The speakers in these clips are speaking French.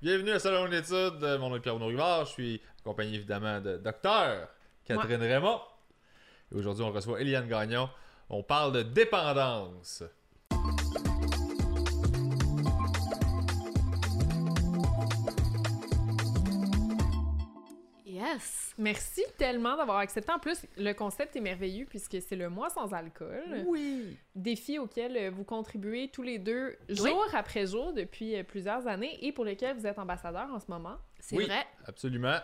Bienvenue à Salon d'études. Mon nom est Pierre Rivard. Je suis accompagné évidemment de Docteur Catherine Raymond. Et aujourd'hui, on reçoit Eliane Gagnon. On parle de dépendance. Merci tellement d'avoir accepté. En plus, le concept est merveilleux puisque c'est le mois sans alcool. Oui! Défi auquel vous contribuez tous les deux, jour après jour, depuis euh, plusieurs années et pour lequel vous êtes ambassadeur en ce moment. C'est Oui, vrai. absolument.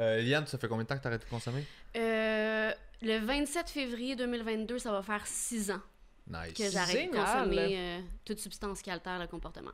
Euh, Eliane, ça fait combien de temps que tu arrêté de consommer? Euh, le 27 février 2022, ça va faire six ans Nice. que j'arrête de consommer euh, toute substance qui altère le comportement.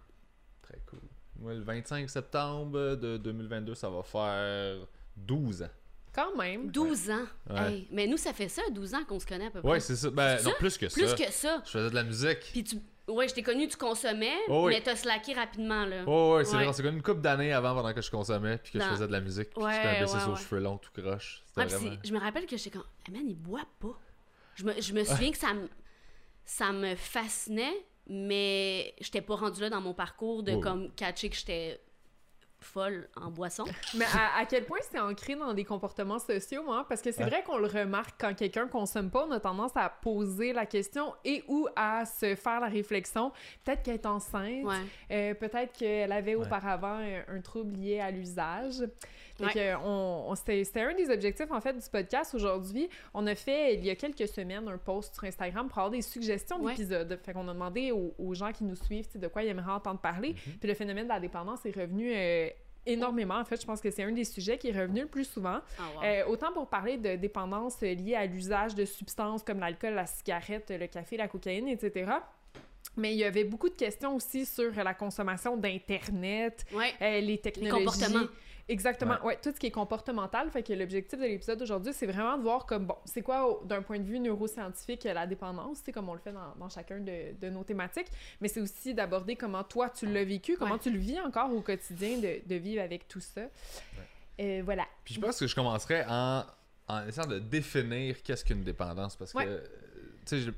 Très cool. Moi, le 25 septembre de 2022, ça va faire 12 ans. Quand même. 12 ans! Ouais. Hey, mais nous, ça fait ça, 12 ans qu'on se connaît à peu près. Ouais, c'est ça. Ben, non, ça? plus que Plus ça. que ça! Je faisais de la musique. Puis tu... Ouais, je t'ai connu, tu consommais, Oh oui. mais t'as slacké rapidement, là. Oh, ouais, c'est Ouais. vrai. C'est comme une couple d'années avant pendant que je consommais puis que je faisais de la musique. Puis Ouais, que j'étais un baissé ouais, aux ouais. cheveux longs, tout croche. Ouais, vraiment. je me rappelle que j'étais comme, hey man, il boit pas. Je me, je me souviens que ça me, ça me fascinait, mais j'étais pas rendue là dans mon parcours de Oh. comme catcher que j'étais folle en boisson. Mais à, à quel point c'est ancré dans des comportements sociaux, hein? Parce que c'est Ouais. vrai qu'on le remarque quand quelqu'un consomme pas, on a tendance à poser la question et ou à se faire la réflexion. Peut-être qu'elle est enceinte, Ouais. euh, peut-être qu'elle avait Ouais. auparavant un, un trouble lié à l'usage. Fait Ouais. que on, on- c'était c'était un des objectifs en fait du podcast aujourd'hui. On a fait il y a quelques semaines un post sur Instagram pour avoir des suggestions Ouais. d'épisodes. Fait qu'on a demandé aux, aux gens qui nous suivent de quoi ils aimeraient entendre parler. Mm-hmm. Puis le phénomène de la dépendance est revenu euh, énormément. En fait, je pense que c'est un des sujets qui est revenu le plus souvent. Ah, wow. Euh, autant pour parler de dépendance liée à l'usage de substances comme l'alcool, la cigarette, le café, la cocaïne, etc. Mais il y avait beaucoup de questions aussi sur la consommation d'Internet, ouais. euh, les technologies. comportements. Exactement, ouais. tout ce qui est comportemental. Fait que l'objectif de l'épisode d'aujourd'hui, c'est vraiment de voir comme, bon, c'est quoi, d'un point de vue neuroscientifique, la dépendance, c'est comme on le fait dans, dans chacun de, de nos thématiques, mais c'est aussi d'aborder comment toi, tu l'as vécu, comment Ouais. tu le vis encore au quotidien, de, de vivre avec tout ça. Euh, voilà. Puis je pense que je commencerais en, en essayant de définir qu'est-ce qu'une dépendance. Parce que, tu sais,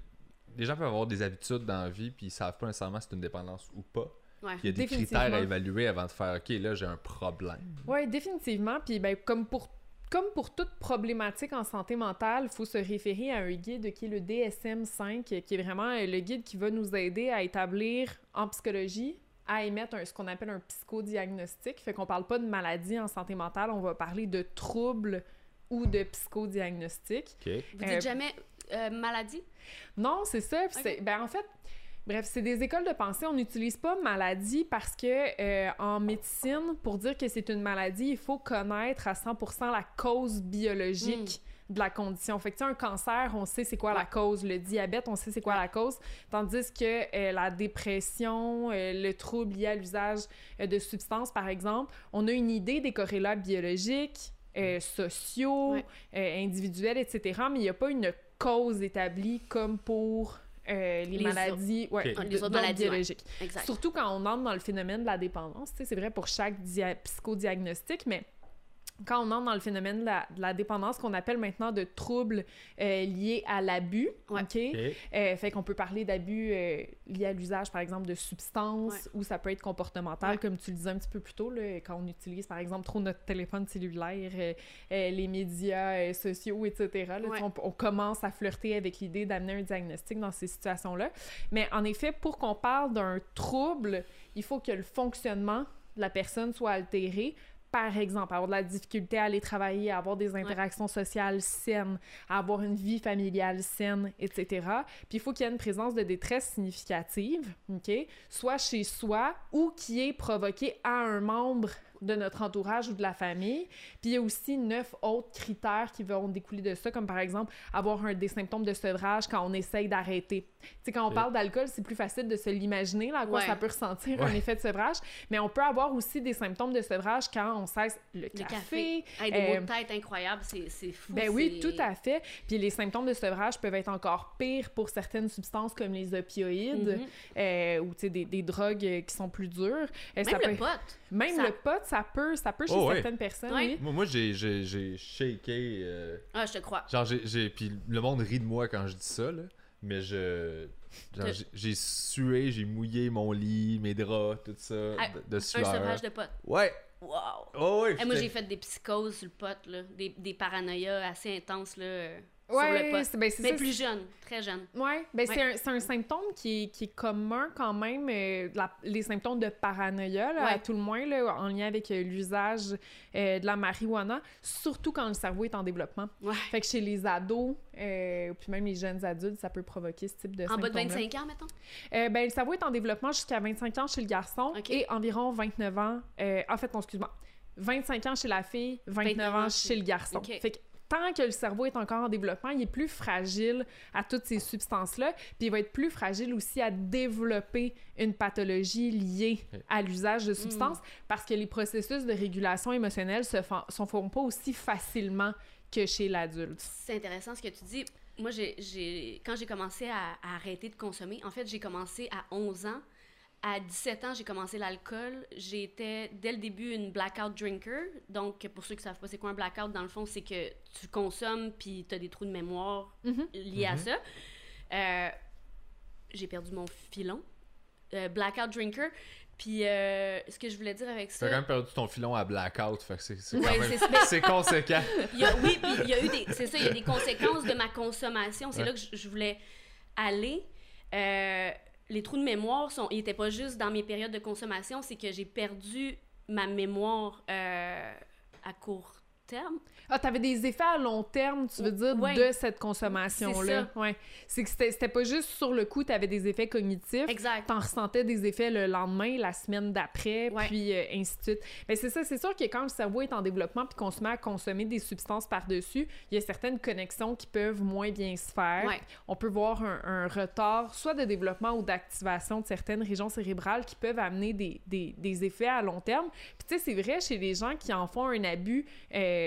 les gens peuvent avoir des habitudes dans la vie puis ils savent pas nécessairement si c'est une dépendance ou pas. Ouais. Il y a des critères à évaluer avant de faire OK, là, j'ai un problème. Oui, définitivement. Puis ben, comme pour comme pour toute problématique en santé mentale, il faut se référer à un guide qui est le DSM-5, qui est vraiment euh, le guide qui va nous aider à établir en psychologie, à émettre un- ce qu'on appelle un psychodiagnostic. Fait qu'on parle pas de maladie en santé mentale, on va parler de troubles ou de psychodiagnostic. OK? Vous Euh, dites jamais euh, maladie? Non, c'est ça. Puis c'est- Ben, en fait, bref, c'est des écoles de pensée. On n'utilise pas maladie parce que euh, en médecine, pour dire que c'est une maladie, il faut connaître à 100% la cause biologique. de la condition. Fait que, tu un cancer, on sait c'est quoi la cause. Le diabète, on sait c'est quoi la cause. Tandis que euh, la dépression, euh, le trouble lié à l'usage euh, de substances, par exemple, on a une idée des corrélats biologiques, euh, sociaux, Ouais. individuels, etc. Mais il n'y a pas une cause établie comme pour euh, les, Les maladies, ouais, Les autres maladies, ouais. biologique. Exact. Surtout quand on entre dans le phénomène de la dépendance. C'est vrai pour chaque dia- psychodiagnostic, mais quand on entre dans le phénomène de la, de la dépendance qu'on appelle maintenant de troubles euh, liés à l'abus, Ouais. OK? Euh, fait qu'on peut parler d'abus euh, liés à l'usage, par exemple, de substances, ou ça peut être comportemental, Ouais. comme tu le disais un petit peu plus tôt, là, quand on utilise, par exemple, trop notre téléphone cellulaire, euh, euh, les médias euh, sociaux, etc. là, on, on commence à flirter avec l'idée d'amener un diagnostic dans ces situations-là. Mais en effet, pour qu'on parle d'un trouble, il faut que le fonctionnement de la personne soit altéré. Par exemple, avoir de la difficulté à aller travailler, à avoir des interactions sociales saines, à avoir une vie familiale saine, etc. Puis il faut qu'il y ait une présence de détresse significative, OK? Soit chez soi ou qui est provoquée à un membre de notre entourage ou de la famille. Puis il y a aussi neuf autres critères qui vont découler de ça, comme par exemple avoir un, des symptômes de sevrage quand on essaye d'arrêter. Tu sais, quand on parle d'alcool, c'est plus facile de se l'imaginer, là, à quoi Ouais. ça peut ressentir Ouais. un effet de sevrage. Mais on peut avoir aussi des symptômes de sevrage quand on cesse le Le café. café. Hey, des euh, mots de tête incroyables, c'est fou. ben oui, tout à fait. Puis les symptômes de sevrage peuvent être encore pires pour certaines substances comme les opioïdes Mhm. euh, ou tu sais, des, des drogues qui sont plus dures. Euh, ça Même le peut- pote. Même ça- le pot, ça peut, ça peut chez Oh, ouais. certaines personnes, Ouais. oui. Moi, moi j'ai, j'ai, j'ai shaké. euh, Ah, je te crois. genre, j'ai, j'ai. Puis le monde rit de moi quand je dis ça, là. mais je. genre, De- j'ai- J'ai sué, j'ai mouillé mon lit, mes draps, tout ça, Ah, de, de Un sueur. sauvage de potes. Ouais! Wow! Oh, ouais! Eh, moi, j'ai fait des psychoses sur le pot, là. Des, des paranoïas assez intenses, là, Ouais, ben, Mais ça, plus jeune, très jeune. Ouais, ben c'est Ouais. un, c'est un symptôme qui est, qui est commun quand même, euh, la- les symptômes de paranoïa, là, à tout le moins, là, en lien avec euh, l'usage euh, de la marijuana, surtout quand le cerveau est en développement. Ouais. Fait que chez les ados, puis même les jeunes adultes, ça peut provoquer ce type de En bas de symptômes-là. 25 ans, mettons? Ben, le cerveau est en développement jusqu'à 25 ans chez le garçon et environ 29 ans. en fait, non, excuse-moi. 25 ans chez la fille, 29, 29 ans chez le garçon. Ok. Fait que tant que le cerveau est encore en développement, il est plus fragile à toutes ces substances-là, puis il va être plus fragile aussi à développer une pathologie liée à l'usage Mm. de substances parce que les processus de régulation émotionnelle se font, se font pas aussi facilement que chez l'adulte. C'est intéressant ce que tu dis. Moi, j'ai- quand j'ai commencé à, à arrêter de consommer, en fait, j'ai commencé à 11 ans. À 17 ans, j'ai commencé l'alcool. J'étais, dès le début, une blackout drinker. Donc, pour ceux qui savent pas c'est quoi un blackout, dans le fond, c'est que tu consommes puis tu as des trous de mémoire Mhm. liés à ça. Euh, j'ai perdu mon filon. Euh, blackout drinker. Puis, euh, ce que je voulais dire avec T'as ça... quand même perdu ton filon à blackout, fait que c'est Ouais, conséquent. Il y a- oui, puis il y a eu des. C'est ça, il y a des conséquences de ma consommation. C'est Ouais. là que je, je voulais aller. Euh, les trous de mémoire sont, ils n'étaient pas juste dans mes périodes de consommation, c'est que j'ai perdu ma mémoire euh, à court terme. Ah, t'avais des effets à long terme, tu veux dire, Ouais. de cette consommation-là. C'est Ouais. C'est que c'était c'était pas juste sur le coup, t'avais des effets cognitifs. Exact. T'en ressentais des effets le lendemain, la semaine d'après, Ouais. puis euh, ainsi de suite. Mais c'est ça, c'est sûr que quand le cerveau est en développement puis qu'on se met à consommer des substances par-dessus, il y a certaines connexions qui peuvent moins bien se faire. Ouais. On peut voir un, un retard, soit de développement ou d'activation de certaines régions cérébrales qui peuvent amener des, des- des effets à long terme. Puis tu sais, c'est vrai chez les gens qui en font un abus euh,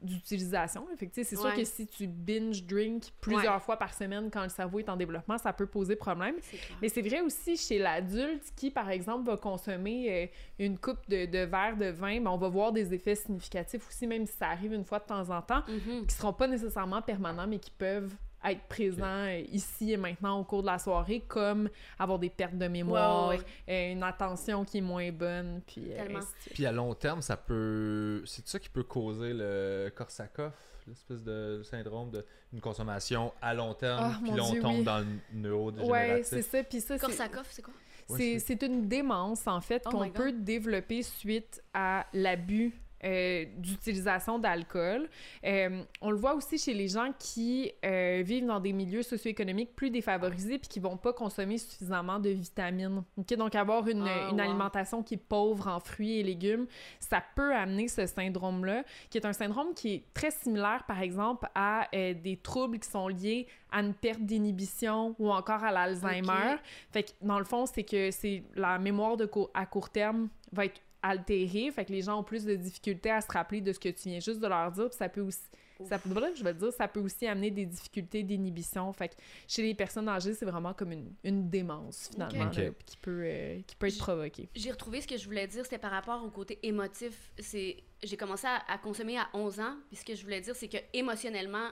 d'utilisation. Fait que, tu sais, c'est sûr Ouais. que si tu binge drink plusieurs fois par semaine quand le cerveau est en développement, ça peut poser problème. Mais c'est vrai aussi chez l'adulte qui, par exemple, va consommer euh, une coupe de, de verre de vin, ben, on va voir des effets significatifs aussi, même si ça arrive une fois de temps en temps, Mhm. qui seront pas nécessairement permanents, mais qui peuvent être présents euh, ici et maintenant au cours de la soirée, comme avoir des pertes de mémoire, Ouais, ouais, euh, une attention qui est moins bonne, puis euh. Puis à long terme, ça peut. C'est ça qui peut causer le Korsakoff, l'espèce de syndrome de une consommation à long terme, Ah, puis on Dieu, tombe oui. dans le neurodégénératif. Ouais, c'est ça. Puis ça, c'est- Korsakoff, c'est quoi? C'est, une démence, en fait, Oh qu'on peut développer suite à l'abus euh, d'utilisation d'alcool. Euh, on le voit aussi chez les gens qui euh, vivent dans des milieux socio-économiques plus défavorisés puis qui vont pas consommer suffisamment de vitamines. Ok, Donc, avoir une, Ah, une wow. alimentation qui est pauvre en fruits et légumes, ça peut amener ce syndrome-là, qui est un syndrome qui est très similaire, par exemple, à euh, des troubles qui sont liés à une perte d'inhibition ou encore à l'Alzheimer. Ok. Fait que dans le fond, c'est que c'est la mémoire de cour- à court terme va être altérée, fait que les gens ont plus de difficultés à se rappeler de ce que tu viens juste de leur dire, puis ça peut aussi ça peut, je vais dire, ça peut aussi amener des difficultés d'inhibition. Fait que chez les personnes âgées, c'est vraiment comme une, une démence, finalement, là, qui peut, euh, qui peut être provoquée. J'ai retrouvé ce que je voulais dire, c'était par rapport au côté émotif. C'est j'ai commencé à, à consommer à 11 ans, puis ce que je voulais dire c'est que émotionnellement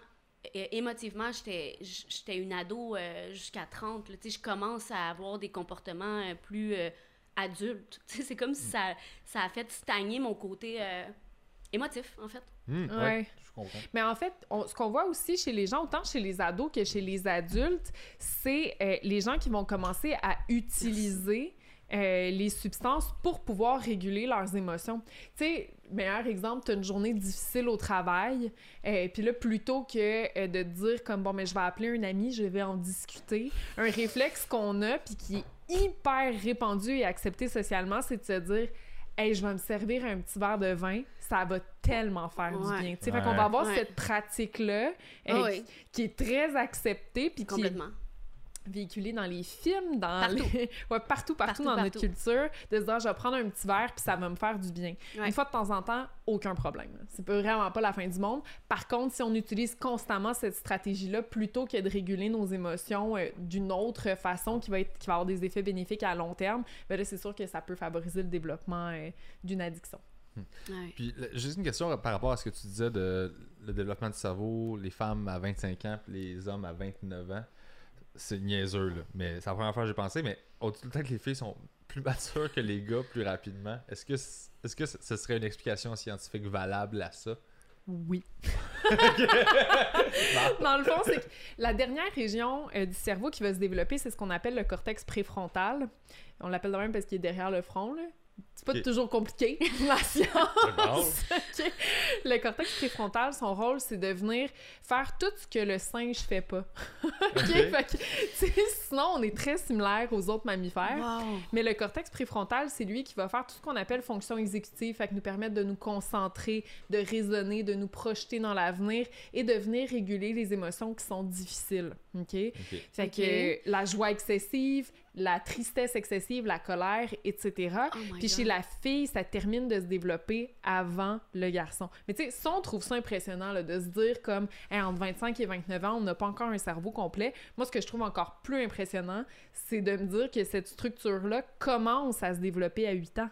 euh, émotivement, j'étais j'étais une ado euh, jusqu'à 30, là. Tu sais, je commence à avoir des comportements euh, plus sais, c'est comme si ça ça a fait stagner mon côté euh, émotif en fait. Hmm, ouais. Ouais. je comprends. Mais en fait, on- ce qu'on voit aussi chez les gens, autant chez les ados que chez les adultes, c'est euh, les gens qui vont commencer à utiliser euh, les substances pour pouvoir réguler leurs émotions. Tu sais, meilleur exemple, tu as une journée difficile au travail, euh, puis là, plutôt que euh, de te dire comme, bon, mais je vais appeler un ami, je vais en discuter, un réflexe qu'on a, puis qui est hyper répandu et accepté socialement, c'est de se dire, hey, je vais me servir un petit verre de vin, ça va tellement faire Ouais. du bien. Tu sais, Fait Ouais. qu'on va avoir Ouais. cette pratique-là oui. qui, qui est très acceptée, puis qui est Véhiculée dans les films, dans Partout. les- ouais, partout, partout, Partout, dans notre culture, de se dire, je vais prendre un petit verre, puis ça va me faire du bien. Ouais. Une fois de temps en temps, aucun problème. C'est vraiment pas la fin du monde. Par contre, si on utilise constamment cette stratégie-là, plutôt que de réguler nos émotions euh, d'une autre façon qui va, être, qui va avoir des effets bénéfiques à long terme, ben là, c'est sûr que ça peut favoriser le développement euh, d'une addiction. Ouais. Puis le- juste une question par rapport à ce que tu disais de le développement du cerveau, les femmes à 25 ans puis les hommes à 29 ans. C'est niaiseux, là. Mais c'est la première fois que j'ai pensé, mais au tout le temps que les filles sont plus matures que les gars plus rapidement, est-ce que, est-ce que ce serait une explication scientifique valable à ça? Oui. Dans le fond, c'est que la dernière région euh, du cerveau qui va se développer, c'est ce qu'on appelle le cortex préfrontal. On l'appelle de même parce qu'il est derrière le front. là. C'est pas toujours compliqué, la science. C'est bon. Ok. Le cortex préfrontal, son rôle, c'est de venir faire tout ce que le singe fait pas. Fait que, sinon, on est très similaire aux autres mammifères. Wow. Mais le cortex préfrontal, c'est lui qui va faire tout ce qu'on appelle fonction exécutive, fait que nous permettre de nous concentrer, de raisonner, de nous projeter dans l'avenir et de venir réguler les émotions qui sont difficiles. OK? Fait que la joie excessive, la tristesse excessive, la colère, etc. Oh Puis chez. La fille, ça termine de se développer avant le garçon. Mais tu sais, ça, on trouve ça impressionnant là, de se dire comme Hey, entre 25 et 29 ans, on n'a pas encore un cerveau complet. Moi, ce que je trouve encore plus impressionnant, c'est de me dire que cette structure-là commence à se développer à 8 ans.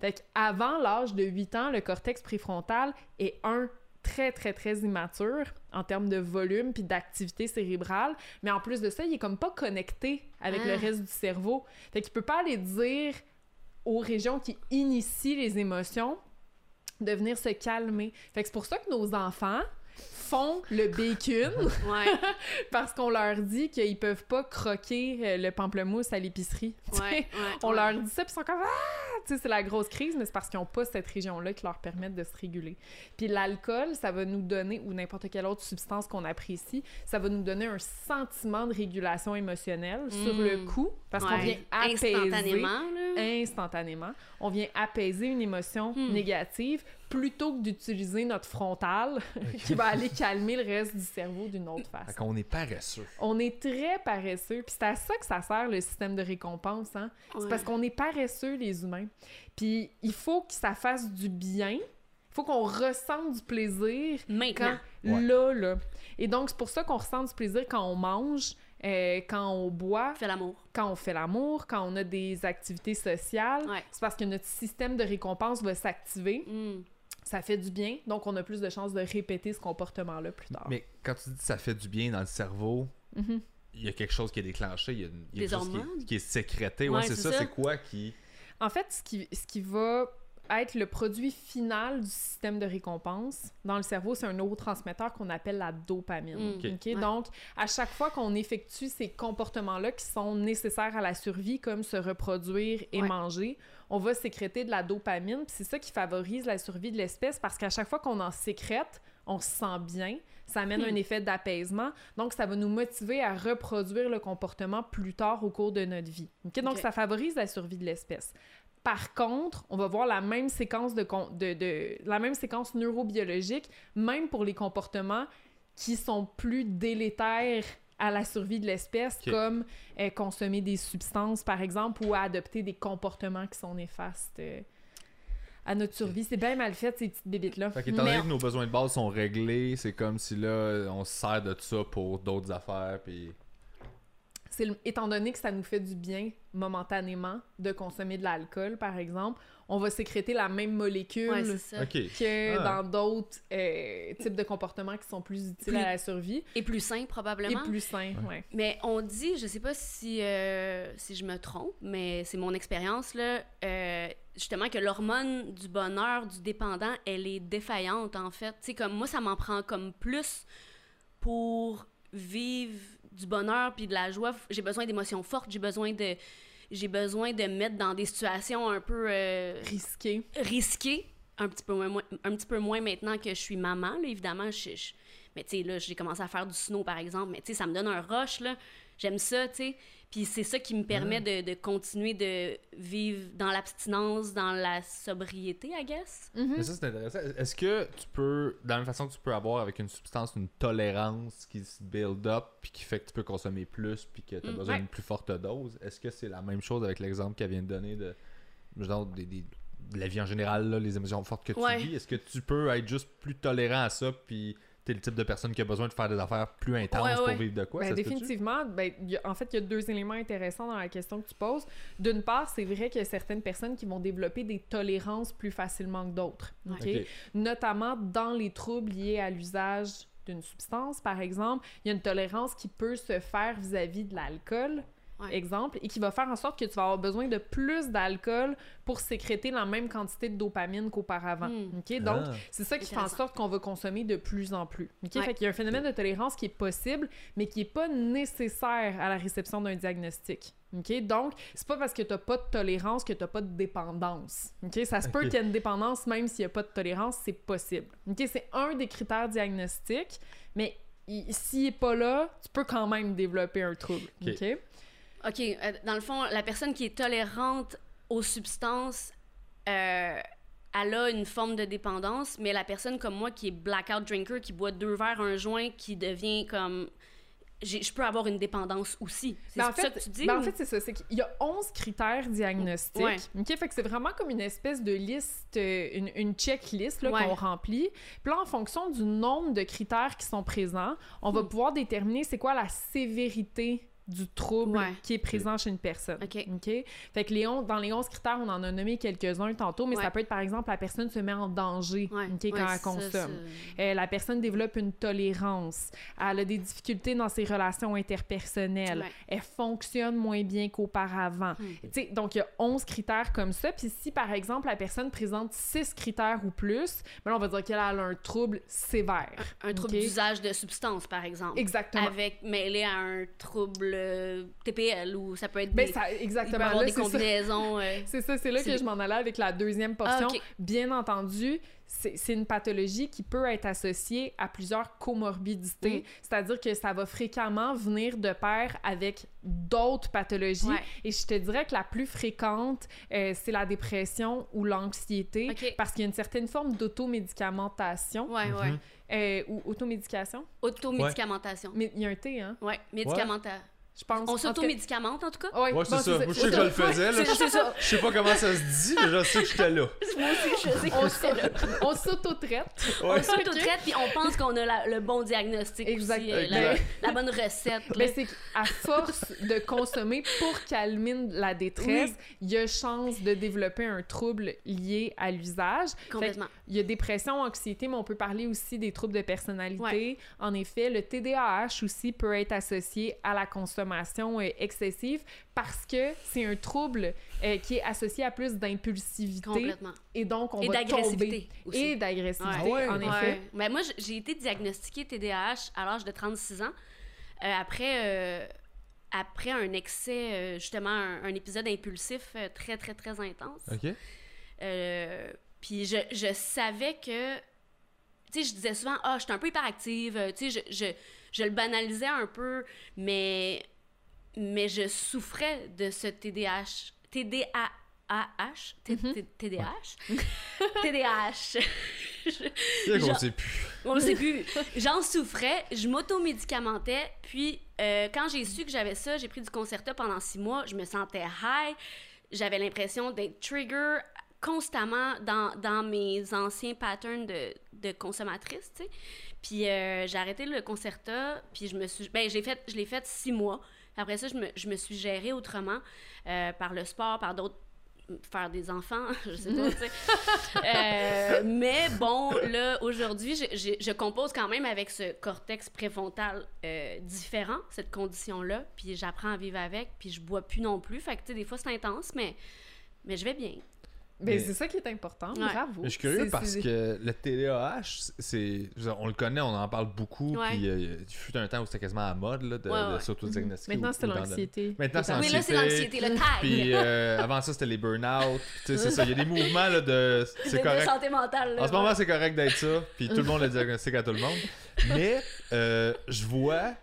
Fait qu'avant l'âge de 8 ans, le cortex préfrontal est un très, très, très immature en termes de volume puis d'activité cérébrale. Mais en plus de ça, il est comme pas connecté avec Ah. le reste du cerveau. Fait qu'il peut pas aller dire aux régions qui initient les émotions de venir se calmer. C'est pour ça que nos enfants font le bacon Ouais, parce qu'on leur dit qu'ils peuvent pas croquer euh, le pamplemousse à l'épicerie. Ouais, ouais. On leur dit ça, puis ils sont comme Ah! Tu sais, c'est la grosse crise, mais c'est parce qu'ils n'ont pas cette région-là qui leur permet de se réguler. Puis l'alcool, ça va nous donner, ou n'importe quelle autre substance qu'on apprécie, ça va nous donner un sentiment de régulation émotionnelle sur Mm. le coup, parce qu'on vient apaiser Instantanément, là. instantanément. On vient apaiser une émotion Hmm. négative plutôt que d'utiliser notre frontal qui va aller calmer le reste du cerveau d'une autre Fait façon. qu'on est paresseux. On est très paresseux, puis c'est à ça que ça sert le système de récompense. Hein? C'est parce qu'on est paresseux, les humains. Puis il faut que ça fasse du bien. Il faut qu'on ressente du plaisir Maintenant. quand Ouais. là, là. Et donc, c'est pour ça qu'on ressent du plaisir quand on mange, euh, quand on boit, Fais l'amour. quand on fait l'amour, quand on a des activités sociales. Ouais. C'est parce que notre système de récompense va s'activer. Mm. Ça fait du bien, donc on a plus de chances de répéter ce comportement-là plus tard. Mais quand tu dis que ça fait du bien dans le cerveau, Mhm. il y a quelque chose qui est déclenché, il y a, il y a quelque chose qui est, qui est sécrété. Ouais, c'est ça, ça. c'est quoi qui. En fait, ce qui, ce qui va être le produit final du système de récompense dans le cerveau, c'est un neurotransmetteur qu'on appelle la dopamine. Mm. Ok. OK? Ouais. Donc, à chaque fois qu'on effectue ces comportements-là qui sont nécessaires à la survie, comme se reproduire et Ouais. manger, on va sécréter de la dopamine. Puis c'est ça qui favorise la survie de l'espèce parce qu'à chaque fois qu'on en sécrète, on se sent bien. Ça amène Hmm. un effet d'apaisement. Donc, ça va nous motiver à reproduire le comportement plus tard au cours de notre vie. OK? Donc, ça favorise la survie de l'espèce. Par contre, on va voir la même séquence de, de, de- la même séquence neurobiologique, même pour les comportements qui sont plus délétères à la survie de l'espèce, comme euh, consommer des substances, par exemple, ou à adopter des comportements qui sont néfastes euh, à notre survie. C'est bien mal fait, ces petites bébites-là. Fait qu'étant donné que nos besoins de base sont réglés, c'est comme si là, on se sert de ça pour d'autres affaires. Puis. Le- étant donné que ça nous fait du bien momentanément de consommer de l'alcool, par exemple, on va sécréter la même molécule Ouais, ça. Que Ah. dans d'autres euh, types de comportements qui sont plus utiles Plus- à la survie Et plus sain, et probablement. plus sains. Ouais. Mais on dit, je sais pas si, euh, si je me trompe, mais c'est mon expérience, là, euh, justement, que l'hormone du bonheur, du dépendant, elle est défaillante, en fait. Tu sais, comme moi, ça m'en prend comme plus pour vivre du bonheur puis de la joie. J'ai besoin d'émotions fortes, j'ai besoin de... J'ai besoin de me mettre dans des situations un peu euh, Risqué. risquées, un petit peu moins, un petit peu moins maintenant que je suis maman, là, évidemment. Je, je- mais tu sais, là, j'ai commencé à faire du snow, par exemple. Mais tu sais, ça me donne un rush, là. J'aime ça, tu sais. Puis c'est ça qui me permet de, de continuer de vivre dans l'abstinence, dans la sobriété, I guess. Mhm. Mais ça, c'est intéressant. Est-ce que tu peux, dans la même façon que tu peux avoir avec une substance une tolérance qui se build up, puis qui fait que tu peux consommer plus, puis que tu as Mm, besoin d'une plus forte dose, est-ce que c'est la même chose avec l'exemple qu'elle vient de donner de, genre, des, des- de la vie en général, là, les émotions fortes que tu Ouais. vis? Est-ce que tu peux être juste plus tolérant à ça, puis t'es le type de personne qui a besoin de faire des affaires plus intenses Ouais, pour vivre de quoi? Ben, ça définitivement, ben, il y a- en fait, il y a deux éléments intéressants dans la question que tu poses. D'une part, c'est vrai qu'il y a certaines personnes qui vont développer des tolérances plus facilement que d'autres, notamment dans les troubles liés à l'usage d'une substance, par exemple. Il y a une tolérance qui peut se faire vis-à-vis de l'alcool, Ouais. exemple, et qui va faire en sorte que tu vas avoir besoin de plus d'alcool pour sécréter la même quantité de dopamine qu'auparavant. Hmm. OK? Donc, Ah. c'est ça qui fait en sorte qu'on va consommer de plus en plus. OK? Ouais. Fait qu'il y a un phénomène de tolérance qui est possible, mais qui n'est pas nécessaire à la réception d'un diagnostic. OK? Donc, c'est pas parce que tu pas de tolérance que tu pas de dépendance. OK? Ça se peut qu'il y ait une dépendance même s'il n'y a pas de tolérance, c'est possible. OK? C'est un des critères diagnostiques, mais il- s'il n'est pas là, tu peux quand même développer un trouble. Ok. OK? OK, euh, dans le fond, la personne qui est tolérante aux substances, euh, elle a une forme de dépendance, mais la personne comme moi qui est blackout drinker, qui boit deux verres, un joint, qui devient comme... Je peux avoir une dépendance aussi. C'est Ben, en ça que tu dis? ben, en fait, c'est ça. C'est qu'il y a 11 critères diagnostiques. Ouais. OK? Fait que c'est vraiment comme une espèce de liste, euh, une, une checklist Ouais. qu'on remplit. Puis là, en fonction du nombre de critères qui sont présents, on va Hmm. pouvoir déterminer c'est quoi la sévérité du trouble Ouais. qui est présent chez une personne. OK. Fait que les on- dans les 11 critères, on en a nommé quelques-uns tantôt, mais Ouais. ça peut être par exemple la personne se met en danger Ouais, quand elle consomme. Euh, la personne développe une tolérance. Elle a des difficultés dans ses relations interpersonnelles. Elle fonctionne moins bien qu'auparavant. Sais, Donc, il y a 11 critères comme ça. Puis si, par exemple, la personne présente 6 critères ou plus, ben là, on va dire qu'elle a un trouble sévère. Un trouble d'usage de substances, par exemple. Exactement. Avec, mêlé à un trouble euh, TPL, ou ça peut être Ben, des, il peut exactement. avoir Là, des c'est ça. combinaisons... euh, C'est ça, c'est là que je m'en allais avec la deuxième portion. Ah, ok. Bien entendu, c'est une pathologie qui peut être associée à plusieurs comorbidités, c'est-à-dire que ça va fréquemment venir de pair avec d'autres pathologies. Ouais. Et je te dirais que la plus fréquente, euh, c'est la dépression ou l'anxiété, parce qu'il y a une certaine forme d'automédicamentation Ouais, Mhm. ouais. euh, ou automédication? Automédicamentation. Mais il y a un T, hein? Ouais, médicamenta. Je pense. On En tout cas- s'automédicamente, en tout cas? Ouais, Ouais, c'est bon, ça. Moi, je sais que je le faisais, là. Ça. Je sais pas comment ça se dit, mais je sais que j'étais là. Moi aussi, je sais que On c'est là. on s'auto-traite. Ouais. On s'auto-traite, puis on pense qu'on a la- le bon diagnostic Exact. aussi, euh, la, Exact. la bonne recette. Mais c'est qu'à force de consommer pour calmer la détresse, il y a chance de développer un trouble lié à l'usage. Complètement. Il y a dépression, anxiété, mais on peut parler aussi des troubles de personnalité. En effet, le TDAH aussi peut être associé à la consommation euh, excessive parce que c'est un trouble euh, qui est associé à plus d'impulsivité Complètement. et donc on Et va d'agressivité tomber. aussi. Et d'agressivité, Ouais. en Ouais. effet. Ouais. Mais moi, j- j'ai été diagnostiquée TDAH à l'âge de 36 ans, euh, après, euh, après un excès, euh, justement, un, un épisode impulsif euh, très, très, très intense. OK. Euh, puis je, je savais que, tu sais, je disais souvent, ah, je suis un peu hyperactive, euh, tu sais, je, je, je le banalisais un peu, mais, mais je souffrais de ce TDAH. TDAH? T- Mhm. T- TDAH? TDAH. C'est qu'on Genre- sait plus. On le sait plus. J'en souffrais, je m'automédicamentais, puis euh, quand j'ai su que j'avais ça, j'ai pris du Concerta pendant six mois, je me sentais high, j'avais l'impression d'être trigger constamment dans, dans mes anciens patterns de, de consommatrice, tu sais. Puis euh, j'ai arrêté le Concerta, puis je me suis... Ben, j'ai fait, je l'ai fait six mois. Après ça, je me, je me suis gérée autrement, euh, par le sport, par d'autres faire des enfants, je sais pas, tu sais. Euh, mais bon, là, aujourd'hui, je, je- je compose quand même avec ce cortex préfrontal euh, différent, cette condition-là, puis j'apprends à vivre avec, puis je bois plus non plus. Fait que, tu sais, des fois, c'est intense, mais, mais je vais bien. Ben, Mais- c'est ça qui est important. Ouais. Bravo. Mais je suis curieux parce que le TDAH, c'est, on le connaît, on en parle beaucoup, Ouais. puis euh, il fut un temps où c'était quasiment à la mode là, de, Ouais, de ouais. s'auto-diagnostiquer. Maintenant, ou- c'est l'anxiété. Maintenant, c'est Oui, là, c'est l'anxiété, le tag. Puis euh, avant ça, c'était les burn-out. C'est ça. Il y a des mouvements là, de. C'est de correct. santé mentale. là, En ce moment, c'est correct d'être ça. Puis tout le monde le diagnostique à tout le monde. Mais euh, je vois.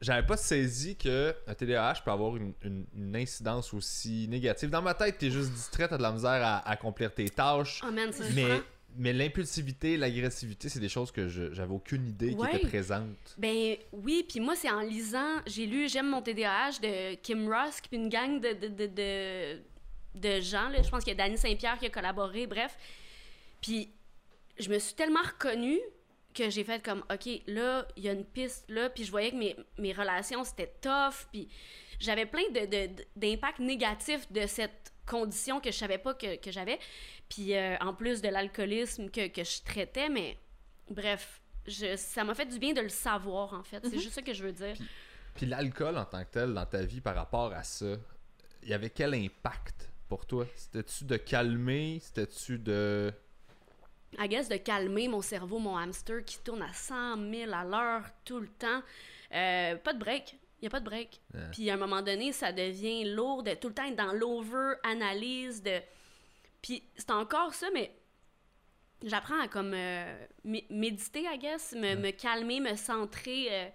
J'avais pas saisi que un TDAH peut avoir une, une- une incidence aussi négative. Dans ma tête, t'es juste distrait, t'as de la misère à, à accomplir tes tâches. Oh man, mais mais l'impulsivité, l'agressivité, c'est des choses que j'avais aucune idée Ouais. qui étaient présentes. Ben oui, puis moi, c'est en lisant, j'ai lu J'aime mon TDAH de Kim Rusk, puis une gang de, de, de, de, de gens, là. je pense qu'il y a Danny Saint-Pierre qui a collaboré, bref. Puis je me suis tellement reconnue que j'ai fait comme, OK, là, il y a une piste là, puis je voyais que mes, mes relations, c'était tough, puis j'avais plein de, d'impacts négatifs de cette condition que je savais pas que, que j'avais, puis euh, en plus de l'alcoolisme que, que je traitais, mais bref, je, ça m'a fait du bien de le savoir, en fait. C'est Mhm. juste ça que je veux dire. Puis l'alcool en tant que tel dans ta vie par rapport à ça, il y avait quel impact pour toi? C'était-tu de calmer? C'était-tu de... I guess de calmer mon cerveau, mon hamster qui tourne à 100 000 à l'heure tout le temps. Euh, pas de break. Il n'y a pas de break. Puis à un moment donné, ça devient lourd de tout le temps être dans l'over-analyse. De... Puis c'est encore ça, mais j'apprends à comme euh, mé- méditer, I guess, me, me calmer, me centrer. euh,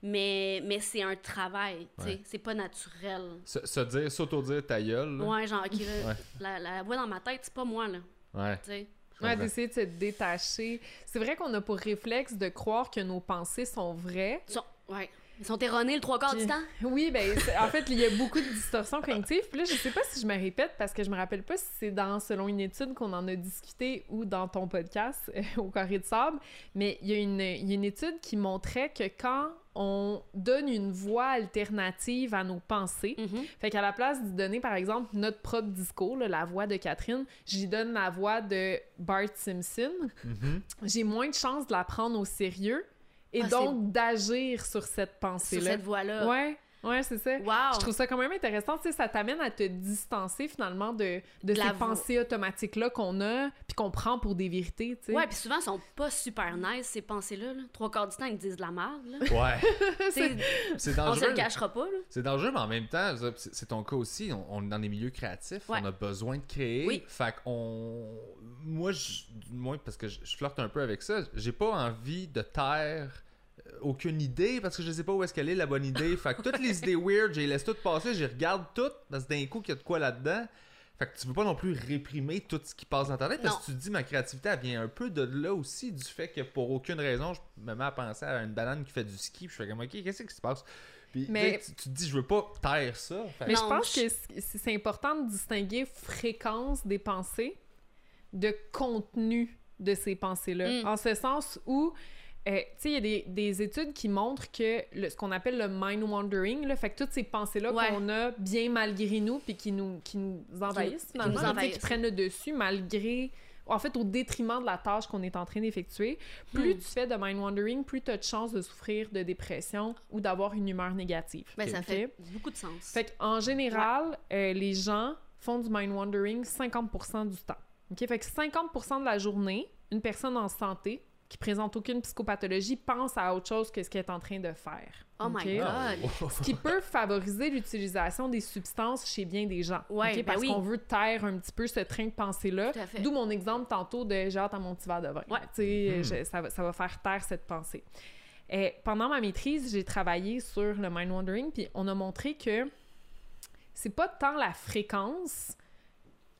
mais mais c'est un travail, tu sais. Ouais. C'est pas naturel. Se, se dire, s'auto-dire ta gueule? là? Ouais, genre, ok, là, Ouais. la, la voix dans ma tête, c'est pas moi, là. Ouais. Tu sais. je Ouais, d'essayer de se détacher. C'est vrai qu'on a pour réflexe de croire que nos pensées sont vraies. Sont, ouais. Ils sont erronés le trois quarts du temps? Oui, ben en fait, il y a beaucoup de distorsions cognitives. Puis là, je sais pas si je me répète parce que je me rappelle pas si c'est dans selon une étude qu'on en a discuté ou dans ton podcast euh, au carré de sable, mais il y, a une- il y a une étude qui montrait que quand on donne une voix alternative à nos pensées, Mhm. fait qu'à la place d'y donner, par exemple, notre propre discours, là, la voix de Catherine, j'y donne la voix de Bart Simpson, Mhm. j'ai moins de chances de la prendre au sérieux et Ah, donc d'agir sur cette Sur pensée-là. cette voie-là. Ouais, ouais, c'est ça. Wow! Je trouve ça quand même intéressant, tu sais, ça t'amène à te distancer finalement de, de De la ces pensées automatiques-là qu'on a, puis qu'on prend pour des vérités, tu sais. Ouais, puis souvent, ils sont pas super nice, ces pensées-là. là. Trois quarts du temps, ils disent de la merde. Là. Ouais. C'est on se dangereux. le cachera pas. Là. C'est dangereux, mais en même temps, c'est ton cas aussi. On, on est dans des milieux créatifs, Ouais. on a besoin de créer. Oui. Fait qu'on. Moi, je- du moins, parce que je, je flirte un peu avec ça, j'ai pas envie de taire aucune idée parce que je sais pas où est-ce qu'elle est la bonne idée. Fait que toutes les idées weird, je les laisse toutes passer, je les regarde toutes parce que d'un coup qu'il y a de quoi là-dedans. Fait que tu veux pas non plus réprimer tout ce qui passe dans ta tête parce que tu te dis ma créativité elle vient un peu de là aussi du fait que pour aucune raison je me mets à penser à une banane qui fait du ski puis je fais comme ok qu'est-ce qui se passe? Puis Mais- tu, te dis je veux pas taire ça Fait Mais je pense je- que c'est c'est important de distinguer fréquence des pensées de contenu de ces pensées-là. Mm. En ce sens où, euh, tu sais, il y a des, des études qui montrent que le- ce qu'on appelle le mind wandering, là, fait que toutes ces pensées-là Ouais. qu'on a bien malgré nous, puis qui nous, qui nous envahissent qui finalement, nous envahissent. qui prennent le dessus malgré en fait, au détriment de la tâche qu'on est en train d'effectuer, plus Hmm. tu fais de mind wandering, plus tu as de chances de souffrir de dépression ou d'avoir une humeur négative. Ben, ça fait beaucoup de sens. Fait qu'en général, euh, les gens font du mind wandering 50% du temps. OK? Fait que 50% de la journée, une personne en santé qui présente aucune psychopathologie pense à autre chose que ce qu'elle est en train de faire. Oh my OK? God. Ah, Ce qui peut favoriser l'utilisation des substances chez bien des gens. Ouais, ben Parce oui. qu'on veut taire un petit peu ce train de pensée-là. Tout à fait. D'où mon exemple tantôt de j'ai hâte à mon petit verre de vin. Ouais. Tu sais, Mhm. je- ça, va, ça va faire taire cette pensée. Et pendant ma maîtrise, j'ai travaillé sur le mind wandering, puis on a montré que c'est pas tant la fréquence.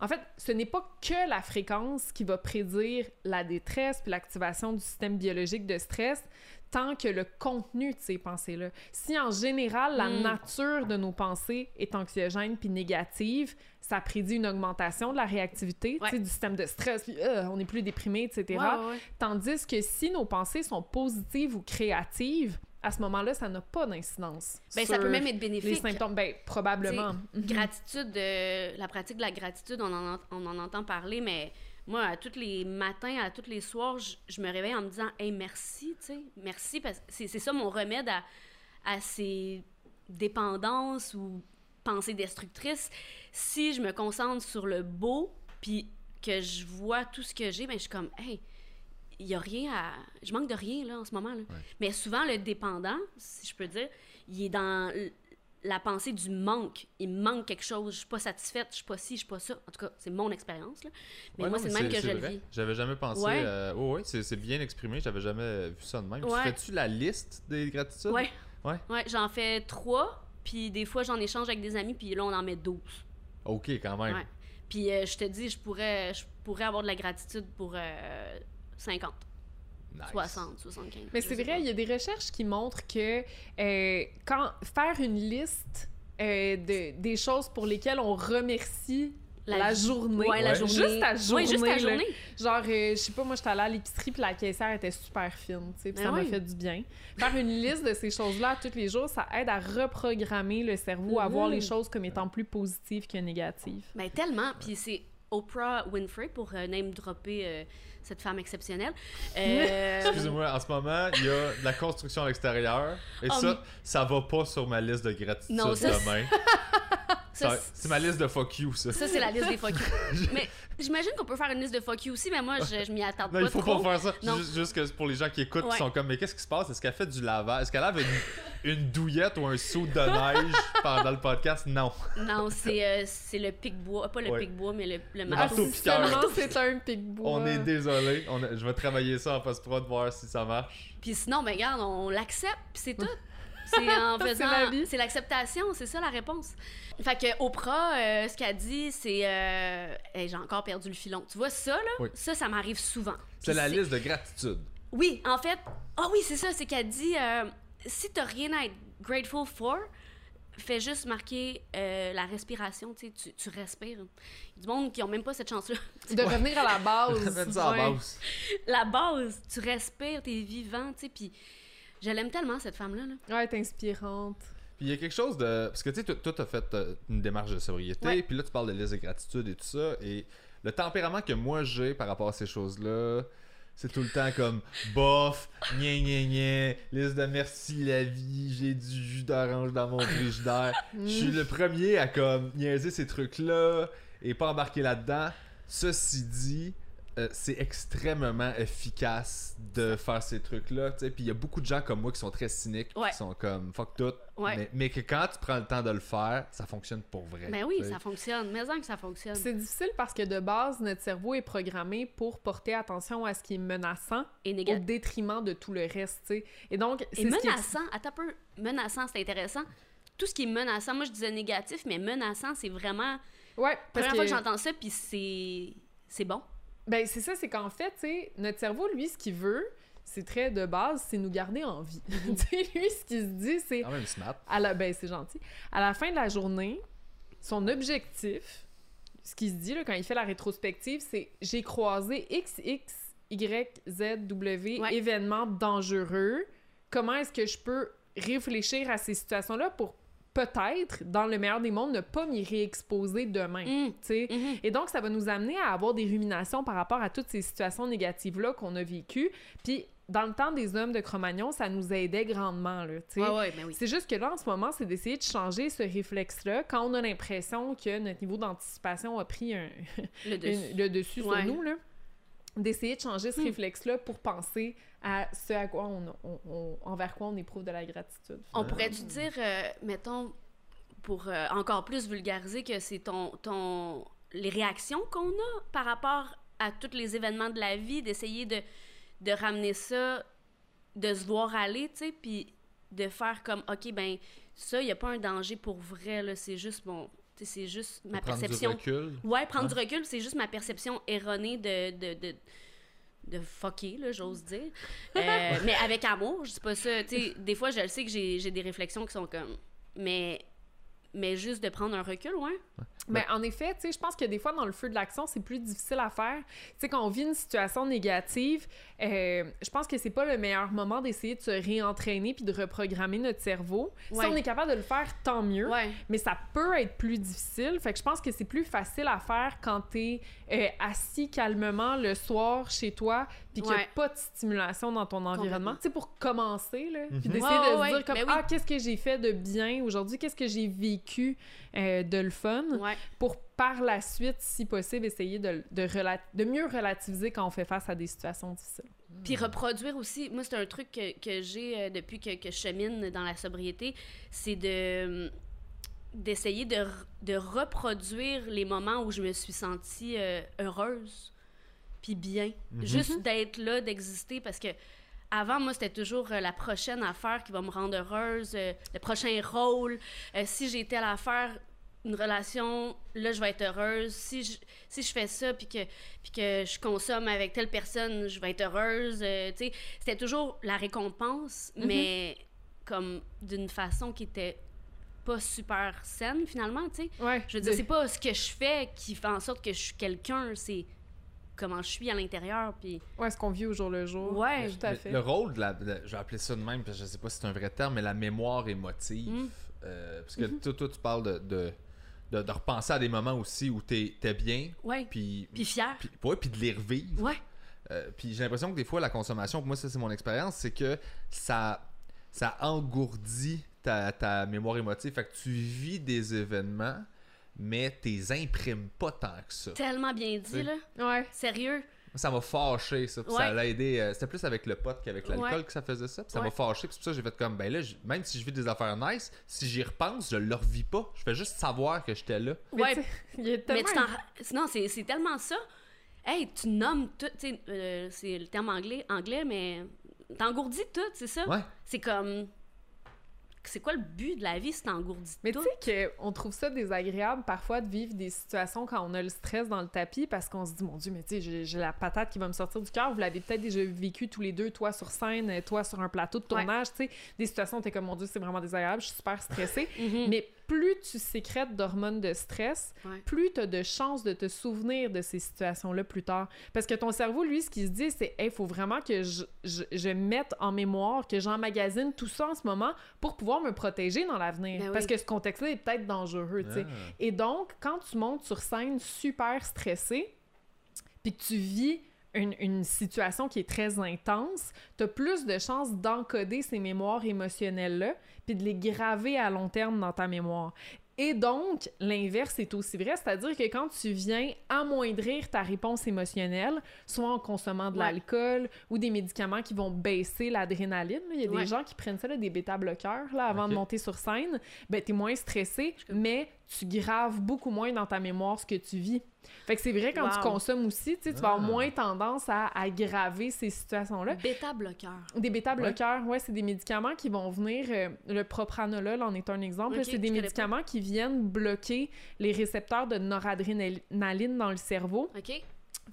En fait, ce n'est pas que la fréquence qui va prédire la détresse puis l'activation du système biologique de stress, tant que le contenu de ces pensées-là. Si en général, la Mm. nature de nos pensées est anxiogène puis négative, ça prédit une augmentation de la réactivité Ouais. du système de stress, puis euh, on est plus déprimé, etc. Ouais, ouais, ouais. Tandis que si nos pensées sont positives ou créatives, à ce moment-là, ça n'a pas d'incidence. Ben, ça peut même être les bénéfique. symptômes. Ben, probablement. Mhm. Gratitude, euh, la pratique de la gratitude, on en, ent- on en entend parler, mais moi, à tous les matins, à tous les soirs, je, je me réveille en me disant Hey, merci, tu sais, merci, parce que c'est c'est ça mon remède à, à ces dépendances ou pensées destructrices. Si je me concentre sur le beau, puis que je vois tout ce que j'ai, ben, je suis comme Hey, il y a rien à. Je manque de rien, là, en ce moment. Là. Mais souvent, le dépendant, si je peux dire, il est dans la pensée du manque. Il me manque quelque chose. Je suis pas satisfaite, je suis pas ci, je suis pas ça. En tout cas, c'est mon expérience. Là. Mais Ouais, moi, c'est le même que je le vrai. vis. J'avais jamais pensé. Ouais. euh, oh, ouais, c'est bien exprimé. J'avais jamais vu ça de même. Ouais. Tu fais-tu la liste des gratitudes? Ouais. Ouais. Ouais, j'en fais trois, puis des fois, j'en échange avec des amis, puis là, on en met 12. Ok, quand même. Puis euh, je te dis, je pourrais, je pourrais avoir de la gratitude pour euh, 50, Nice. 60, 75. Mais c'est vrai, il y a des recherches qui montrent que euh, quand faire une liste euh, de, des choses pour lesquelles on remercie la, La- journée, Ouais, la journée. juste Ouais, journée, juste là. journée. genre, euh, je sais pas, moi, j'étais allée à l'épicerie puis la caissière était super fine, tu sais, puis Ben ça m'a fait du bien. Faire une liste de ces choses-là tous les jours, ça aide à reprogrammer le cerveau, à voir les choses comme étant plus positives que négatives. Ben tellement, puis c'est Oprah Winfrey pour euh, name dropper euh, cette femme exceptionnelle. Euh, Excusez-moi, en ce moment, il y a de la construction à l'extérieur. Et Oh, ça, mais- ça va pas sur ma liste de gratitude Non, ça, c'est- demain. C'est ma liste de fuck you, ça. Ça, c'est la liste des fuck you. mais j'imagine qu'on peut faire une liste de fuck you aussi, mais moi, je, je m'y attarde Non, pas il faut trop. pas faire ça. Non. Juste, que pour les gens qui écoutent, Ouais. qui sont comme, mais qu'est-ce qui se passe? Est-ce qu'elle fait du lavage? Est-ce qu'elle avait une, une douillette ou un saut de neige pendant le podcast? Non. Non, c'est euh, c'est le pic-bois. Pas le Ouais. pic-bois, mais le, le marteau marteau. piqueur. c'est un pic-bois. On est désolé. On a- je vais travailler ça en post-prod, voir si ça marche. Puis sinon, ben regarde, on l'accepte, puis c'est tout. C'est en faisant. C'est l'acceptation, c'est ça la réponse. Fait que Oprah, euh, ce qu'elle dit, c'est. Euh... hey, J'ai encore perdu le filon. Tu vois ça, là? Oui. Ça, ça m'arrive souvent. C'est la liste de gratitude. Oui, en fait. Ah oui, c'est ça, c'est qu'elle dit euh, si t'as rien à être grateful for, fais juste marquer euh, la respiration, tu, sais, tu, tu respires. Il y a du monde qui ont même pas cette chance-là. De revenir à la base. Ça à Ouais. base. la base, tu respires, t'es vivant, tu sais, puis je l'aime tellement, cette femme-là. Là. Ouais, t'es inspirante. Puis il y a quelque chose de. Parce que tu sais, toi, toi, t'as fait euh, une démarche de sobriété, Ouais. puis là, tu parles de liste de gratitude et tout ça. Et le tempérament que moi j'ai par rapport à ces choses-là, c'est tout le temps comme bof, gna gna gna, liste de merci la vie, j'ai du jus d'orange dans mon frigidaire. Je suis le premier à comme niaiser ces trucs-là et pas embarquer là-dedans. Ceci dit, euh, c'est extrêmement efficace de faire ces trucs-là. tu sais. Puis il y a beaucoup de gens comme moi qui sont très cyniques, Ouais. qui sont comme fuck tout. Ouais. Mais, mais que quand tu prends le temps de le faire, ça fonctionne pour vrai. Ben oui, ça fonctionne. Mais en que ça fonctionne. C'est difficile parce que de base, notre cerveau est programmé pour porter attention à ce qui est menaçant Et au négatif. détriment de tout le reste, tu sais. Et donc, Et c'est ce qui menaçant, attends un peu, menaçant, c'est intéressant. Tout ce qui est menaçant, moi je disais négatif, mais menaçant, c'est vraiment. Ouais, parce Première que... fois que j'entends ça, puis c'est. C'est bon. Ben, c'est ça, c'est qu'en fait, tu notre cerveau, lui, ce qu'il veut, c'est très de base, c'est nous garder en vie. lui, ce qu'il se dit, c'est... Quand même smart. À la... Ben, c'est gentil. À la fin de la journée, son objectif, ce qu'il se dit là, quand il fait la rétrospective, c'est « J'ai croisé X, X, Y, Z, W, Ouais. événements dangereux. Comment est-ce que je peux réfléchir à ces situations-là pour peut-être, dans le meilleur des mondes, ne pas m'y réexposer demain? Mm. Sais? Mhm. Et donc, ça va nous amener à avoir des ruminations par rapport à toutes ces situations négatives-là qu'on a vécues. Puis, dans le temps des hommes de Cro-Magnon, ça nous aidait grandement, là. Ouais, ouais, ben oui. C'est juste que là, en ce moment, c'est d'essayer de changer ce réflexe-là quand on a l'impression que notre niveau d'anticipation a pris un, Le dessus. une- le dessus Ouais. sur nous, là. D'essayer de changer ce Hmm. réflexe-là pour penser à ce à quoi on, on- on- envers quoi on éprouve de la gratitude. On pourrait-tu dire, euh, mettons, pour euh, encore plus vulgariser, que c'est ton, ton, les réactions qu'on a par rapport à tous les événements de la vie, d'essayer de, de ramener ça, de se voir aller, tu sais, puis de faire comme, OK, ben, ça, il n'y a pas un danger pour vrai, là, c'est juste, bon, c'est juste ma Prendre perception. du recul. Ouais, prendre du recul, c'est juste ma perception erronée de, de, de, de fucker, là, j'ose dire. Euh, mais avec amour, je dis pas ça. Tu sais, des fois, je le sais que j'ai des réflexions qui sont comme. Mais, mais juste de prendre un recul, ouais. Mais en effet, tu sais, je pense que des fois, dans le feu de l'action, c'est plus difficile à faire. Tu sais, quand on vit une situation négative, euh, je pense que c'est pas le meilleur moment d'essayer de se réentraîner puis de reprogrammer notre cerveau. Ouais. Si on est capable de le faire, tant mieux. Ouais. Mais ça peut être plus difficile. Fait que je pense que c'est plus facile à faire quand t'es euh, assis calmement le soir chez toi puis qu'il n'y a Ouais. pas de stimulation dans ton environnement. Tu sais, pour commencer, là, puis Mhm. d'essayer Ouais, de ouais, se dire ouais. comme Ben oui. « Ah, qu'est-ce que j'ai fait de bien aujourd'hui? Qu'est-ce que j'ai vécu euh, de le fun? Ouais. Pour par la suite, si possible, essayer de, de, mieux relativiser quand on fait face à des situations difficiles. Puis reproduire aussi, moi, c'est un truc que, que j'ai euh, depuis que, que je chemine dans la sobriété, c'est de d'essayer de, de reproduire les moments où je me suis sentie euh, heureuse puis bien. Mhm. Juste d'être là, d'exister, parce que avant, moi, c'était toujours euh, la prochaine affaire qui va me rendre heureuse, euh, le prochain rôle. Euh, si j'ai telle affaire, une relation, là, je vais être heureuse. Si je, si je fais ça, puis que, puis que je consomme avec telle personne, je vais être heureuse. C'était toujours la récompense, Mhm. mais comme d'une façon qui était pas super saine, finalement, tu sais. Ouais. Je veux dire, c'est pas ce que je fais qui fait en sorte que je suis quelqu'un, c'est comment je suis à l'intérieur, puis... Ouais, ce qu'on vit au jour le jour. Ouais. tout à Le- fait. Le rôle de la. de- je vais appeler ça de même, parce que je sais pas si c'est un vrai terme, mais la mémoire émotive. Mm. Euh, parce que Mhm. toi, toi, tu parles de, de, de, de repenser à des moments aussi où t'es es bien, Ouais. puis, Puis fier. puis, ouais, puis de les revivre. Ouais. Euh, puis j'ai l'impression que des fois, la consommation, pour moi, ça c'est mon expérience, c'est que ça, ça engourdit ta, ta mémoire émotive. Fait que tu vis des événements, mais t'es imprimes pas tant que ça. Tellement bien dit, là. Ouais. Sérieux? Ça m'a fâché, ça. Puis Ouais. ça l'a aidé. euh, C'était plus avec le pot qu'avec l'alcool Ouais. que ça faisait ça. Puis ça Ouais. m'a fâché. Puis c'est pour ça que j'ai fait comme, ben là, même si je vis des affaires nice, si j'y repense, je le revis pas. Je fais juste savoir que j'étais là. Mais Ouais. tu sais, il y a Mais tellement tu t'en. ra- Non, c'est c'est tellement ça. Hey, tu nommes tout. Tu sais, euh, c'est le terme anglais, anglais mais t'engourdis tout, c'est ça? Ouais. C'est comme. C'est quoi le but de la vie si t'engourdis Mais tu sais qu'on trouve ça désagréable parfois de vivre des situations quand on a le stress dans le tapis parce qu'on se dit, mon Dieu, mais tu sais, j'ai- la patate qui va me sortir du cœur. Vous l'avez peut-être déjà vécu tous les deux, toi sur scène, toi sur un plateau de Ouais. tournage, tu sais, des situations où t'es comme, mon Dieu, c'est vraiment désagréable, je suis super stressée. Mhm. Mais plus tu sécrètes d'hormones de stress, Ouais. plus tu as de chances de te souvenir de ces situations-là plus tard. Parce que ton cerveau, lui, ce qu'il se dit, c'est il faut vraiment que je, je, je mette en mémoire, que j'emmagasine tout ça en ce moment pour pouvoir me protéger dans l'avenir. Ben oui. Parce que ce contexte-là est peut-être dangereux, tu sais. Ah. Et donc, quand tu montes sur scène super stressé, puis que tu vis une, une situation qui est très intense, tu as plus de chances d'encoder ces mémoires émotionnelles-là, puis de les graver à long terme dans ta mémoire. Et donc, l'inverse est aussi vrai, c'est-à-dire que quand tu viens amoindrir ta réponse émotionnelle, soit en consommant de Ouais. l'alcool ou des médicaments qui vont baisser l'adrénaline, il y a Ouais. des gens qui prennent ça, là, des bêta-bloqueurs, là, avant de monter sur scène, ben t'es moins stressé, mais tu graves beaucoup moins dans ta mémoire ce que tu vis. Fait que c'est vrai quand tu consommes aussi, tu sais, tu vas avoir Ah. moins tendance à aggraver ces situations-là. Bêta-bloqueur. Des bêta-bloqueurs, ouais, c'est des médicaments qui vont venir. euh, le propranolol en est un exemple. c'est des médicaments qui viennent bloquer les récepteurs de noradrénaline dans le cerveau. OK?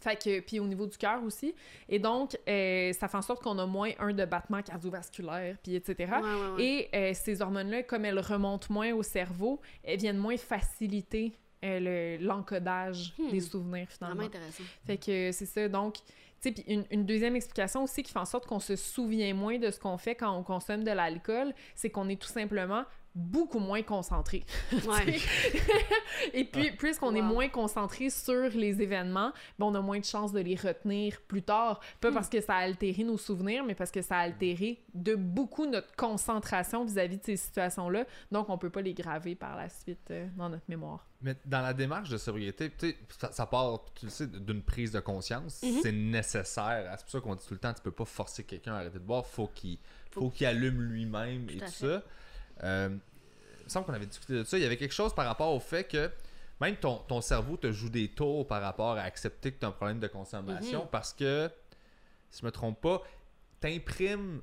Fait que, puis au niveau du cœur aussi. Et donc, euh, ça fait en sorte qu'on a moins un de battement cardiovasculaire, puis etc. Ouais, ouais, ouais. Et euh, ces hormones-là, comme elles remontent moins au cerveau, elles viennent moins faciliter euh, le- l'encodage Hmm. des souvenirs finalement. Vraiment intéressant. Fait que c'est ça. Donc, tu sais, puis une, une deuxième explication aussi qui fait en sorte qu'on se souvient moins de ce qu'on fait quand on consomme de l'alcool, c'est qu'on est tout simplement beaucoup moins concentré. Ouais. Et puis, puisqu'on est moins concentré sur les événements, ben, on a moins de chances de les retenir plus tard. Pas Hmm. parce que ça a altéré nos souvenirs, mais parce que ça a altéré de beaucoup notre concentration vis-à-vis de ces situations-là. Donc, on peut pas les graver par la suite euh, dans notre mémoire. Mais dans la démarche de sobriété, tu sais, ça, ça part, tu le sais, d'une prise de conscience. Mhm. C'est nécessaire. C'est pour ça qu'on dit tout le temps, tu peux pas forcer quelqu'un à arrêter de boire. Faut qu'il Faut- faut qu'il allume lui-même et Tout à tout fait. ça. Euh, il me semble qu'on avait discuté de ça. Il y avait quelque chose par rapport au fait que même ton, ton cerveau te joue des tours par rapport à accepter que tu as un problème de consommation Mhm. parce que, si je me trompe pas, t'imprimes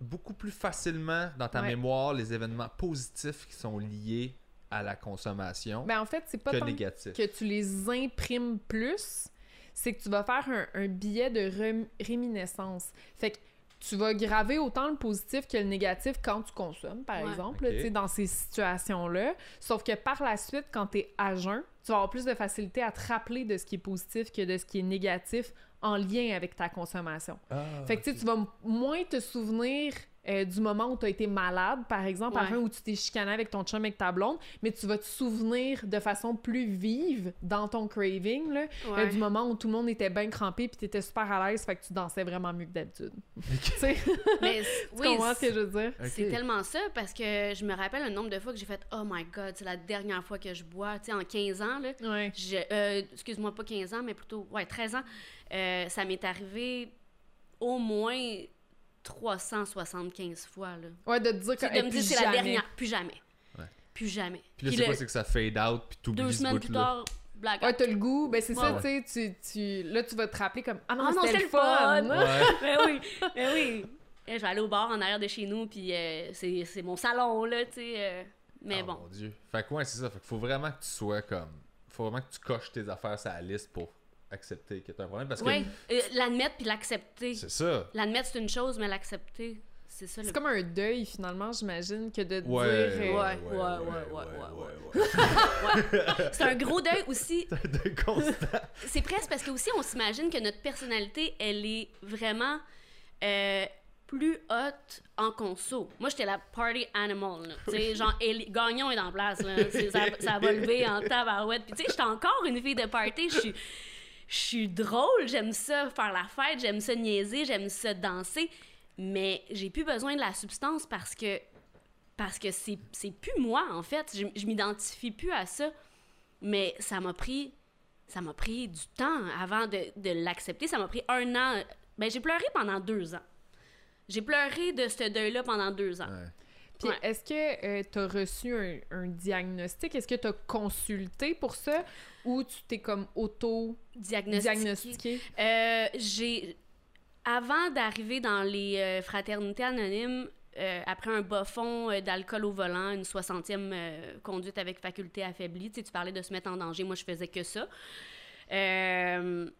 beaucoup plus facilement dans ta Ouais. mémoire les événements positifs qui sont liés à la consommation Ben, en fait, c'est pas que tant négatifs. que tu les imprimes plus, c'est que tu vas faire un, un billet de réminiscence. Fait que tu vas graver autant le positif que le négatif quand tu consommes, par Ouais. exemple, tu sais, dans ces situations-là. Sauf que par la suite, quand tu es à jeun, tu vas avoir plus de facilité à te rappeler de ce qui est positif que de ce qui est négatif en lien avec ta consommation. Ah, Fait que tu vas moins te souvenir euh, du moment où tu as été malade, par exemple, Ouais. avant où tu t'es chicané avec ton chum, avec ta blonde, mais tu vas te souvenir de façon plus vive dans ton craving, là, euh, du moment où tout le monde était bien crampé puis tu étais super à l'aise, fait que tu dansais vraiment mieux que d'habitude. tu sais, Mais tu oui, comprends ce que je veux dire? C'est tellement ça parce que je me rappelle un nombre de fois que j'ai fait Oh my god, c'est la dernière fois que je bois. Tu sais, en 15 ans, là. Ouais. je- euh, Excuse-moi, pas 15 ans, mais plutôt, ouais, 13 ans. euh, ça m'est arrivé au moins 375 fois, là. Ouais, de te dire que. De hey, me dire c'est la jamais. dernière. Plus jamais. Ouais. Plus jamais. Puis là, Puis c'est quoi? C'est que ça fade out, puis t'oublies deux semaines plus tard, blague. Ouais, t'as le goût. Ben, c'est ça, Ouais. tu sais, tu, tu... là, tu vas te rappeler comme Ah non, Ah non, c'était le le fun! fun! Ouais. ben oui, ben oui. Eh, Je vais aller au bar en arrière de chez nous, puis euh, c'est c'est mon salon, là, tu sais. euh, mais Ah, bon. Mon Dieu. Fait que ouais, c'est ça. Fait qu'il faut vraiment que tu sois comme. Faut vraiment que tu coches tes affaires sur la liste pour accepter qui est un problème. Parce oui, que... Euh, l'admettre puis l'accepter. C'est ça. L'admettre, c'est une chose, mais l'accepter, c'est ça. Le... C'est comme un deuil, finalement, j'imagine, que de ouais, dire. Euh, ouais, ouais, ouais, ouais, ouais, ouais, ouais C'est un gros deuil aussi. C'est constant. c'est presque parce que aussi, on s'imagine que notre personnalité, elle est vraiment. Euh, plus haute en conso. Moi, j'étais la party animal. Là. T'sais, genre, elle, Gagnon est en place. Ça, ça, va lever en tabarouette. Puis, tu sais, j'étais encore une fille de party. Je suis je suis drôle, j'aime ça faire la fête, j'aime ça niaiser, j'aime ça danser, mais j'ai plus besoin de la substance parce que parce que c'est plus moi en fait, je, je m'identifie plus à ça. Mais ça m'a pris ça m'a pris du temps avant de, l'accepter, ça m'a pris un an. Ben j'ai pleuré pendant deux ans. J'ai pleuré de ce deuil-là pendant deux ans. Puis Ouais. est-ce que tu as reçu un, un diagnostic? Est-ce que tu as consulté pour ça? Ou tu t'es comme auto-diagnostiqué? Diagnostiqué. Euh, j'ai avant d'arriver dans les euh, fraternités anonymes euh, après un bas fond euh, d'alcool au volant une soixantième euh, conduite avec faculté affaiblie tu sais, tu parlais de se mettre en danger moi je faisais que ça Euh,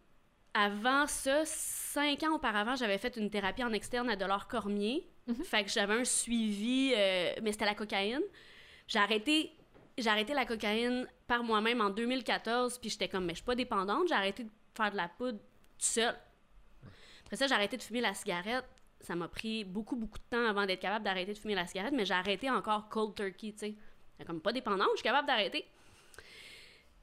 avant ça cinq ans auparavant j'avais fait une thérapie en externe à Delors Cormier fait que j'avais un suivi euh, mais c'était la cocaïne j'ai arrêté j'ai arrêté la cocaïne par moi-même en 2014, puis j'étais comme, mais je suis pas dépendante, j'ai arrêté de faire de la poudre toute seule. Après ça, j'ai arrêté de fumer la cigarette. Ça m'a pris beaucoup, beaucoup de temps avant d'être capable d'arrêter de fumer la cigarette, mais j'ai arrêté encore cold turkey, tu sais. Comme pas dépendante, je suis capable d'arrêter.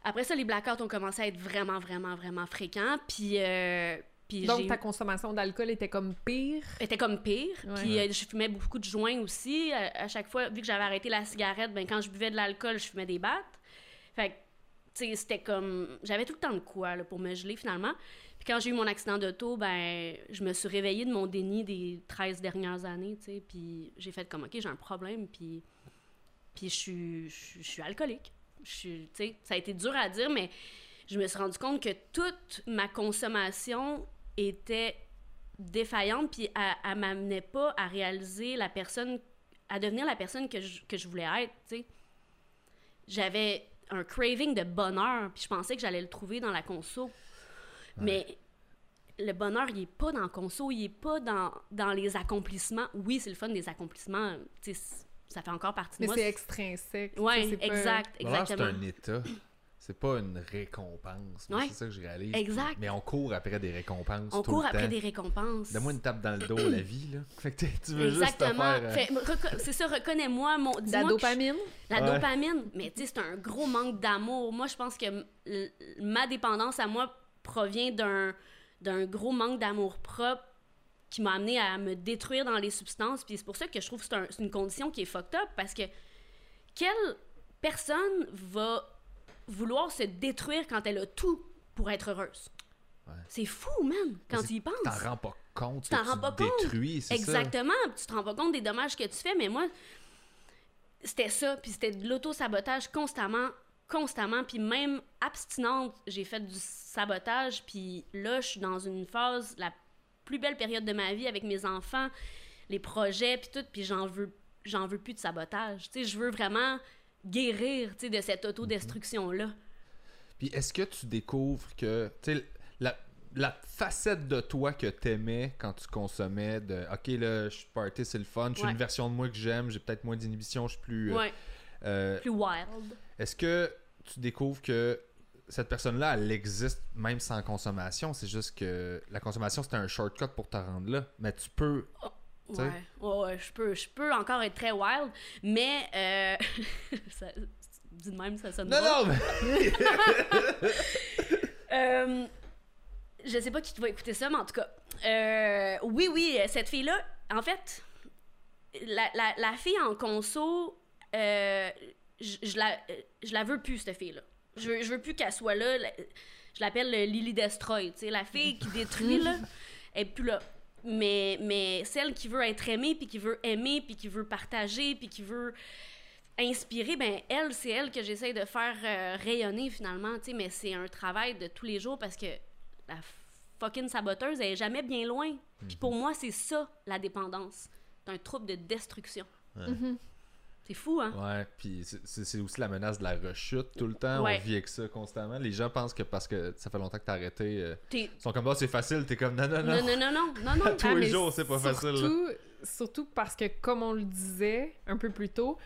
Après ça, les blackouts ont commencé à être vraiment, vraiment, vraiment fréquents, puis... euh, puis Donc ta consommation d'alcool était comme pire? était comme pire. Ouais. Puis euh, je fumais beaucoup de joints aussi. À, à chaque fois, vu que j'avais arrêté la cigarette, ben quand je buvais de l'alcool, je fumais des battes. Fait que, tu sais, c'était comme... J'avais tout le temps de quoi, là, pour me geler, finalement. Puis quand j'ai eu mon accident d'auto, ben je me suis réveillée de mon déni des 13 dernières années, tu sais. Puis j'ai fait comme, OK, j'ai un problème, puis... Puis je suis, je suis- je suis alcoolique. Je ça a été dur à dire, mais je me suis rendu compte que toute ma consommation était défaillante, puis elle, elle m'amenait pas à réaliser la personne, à devenir la personne que je, que je voulais être, tu sais. J'avais un craving de bonheur, puis je pensais que j'allais le trouver dans la conso. Mais le bonheur, il est pas dans la conso, il est pas dans, dans les accomplissements. Oui, c'est le fun des accomplissements, tu sais, c- ça fait encore partie de Mais moi. c'est extrinsèque. pas- exact, Bonheur, c'est exactement. un état. C'est pas une récompense. Ouais. C'est ça que je réalise. Exact. Mais on court après des récompenses. On tout court le après temps. des récompenses. Donne-moi une tape dans le dos, la vie, là. Fait que tu veux juste te Exactement. euh, c'est ça, reconnais-moi. Mon, La je- dopamine? La Ouais. dopamine, mais tu sais, c'est un gros manque d'amour. Moi, je pense que ma dépendance à moi provient d'un d'un gros manque d'amour propre qui m'a amené à me détruire dans les substances. Puis c'est pour ça que je trouve que c'est un- c'est une condition qui est fucked up parce que quelle personne va vouloir se détruire quand elle a tout pour être heureuse? Ouais. C'est fou, man, quand tu y penses. T'en rends pas compte. Tu t'en rends tu pas compte. détruis, c'est ça. Exactement. puis Tu te rends pas compte des dommages que tu fais, mais moi, c'était ça. Puis c'était de l'auto-sabotage constamment, constamment. Puis même abstinente, j'ai fait du sabotage. Puis là, je suis dans une phase, la plus belle période de ma vie avec mes enfants, les projets, puis tout. Puis j'en veux, j'en veux plus de sabotage. Tu sais, je veux vraiment guérir, tu sais, de cette autodestruction-là. Puis est-ce que tu découvres que, tu sais, la, la facette de toi que t'aimais quand tu consommais, de OK, là, je suis party, c'est le fun, je suis Ouais. une version de moi que j'aime, j'ai peut-être moins d'inhibition, je suis plus. euh, Ouais, euh, plus wild. est-ce que tu découvres que cette personne-là, elle existe même sans consommation? C'est juste que la consommation, c'était un shortcut pour te rendre là. Mais tu peux. Sais? Ouais, ouais, ouais, je peux, je peux encore être très wild, mais euh, ça, dit de même, ça sonne Non, drôle. non, mais. Euh, je sais pas qui va écouter ça, mais en tout cas, euh, oui, oui, cette fille-là, en fait, la, la, la fille en conso, euh, je, je la, je la veux plus, cette fille-là. Je, veux- je veux plus qu'elle soit là. La- Je l'appelle le Lily Destroy, tu sais, la fille qui détruit, là, elle est plus là. Mais, mais celle qui veut être aimée, puis qui veut aimer, puis qui veut partager, puis qui veut inspirer, ben elle, c'est elle que j'essaie de faire euh, rayonner finalement, tu sais, mais c'est un travail de tous les jours parce que la fucking saboteuse, elle est jamais bien loin. Puis pour moi, c'est ça, la dépendance. C'est un trouble de destruction. Mhm. C'est fou, hein? Ouais, puis c'est- aussi la menace de la rechute tout le temps. Ouais. On vit avec ça constamment. Les gens pensent que parce que ça fait longtemps que t'as arrêté, euh, T'es- ils sont comme, bah, c'est facile. T'es comme, non, non, non. Non, non, non, non, non, non. Tous Ah, les jours, c'est pas facile. là. Surtout, surtout parce que, comme on le disait un peu plus tôt,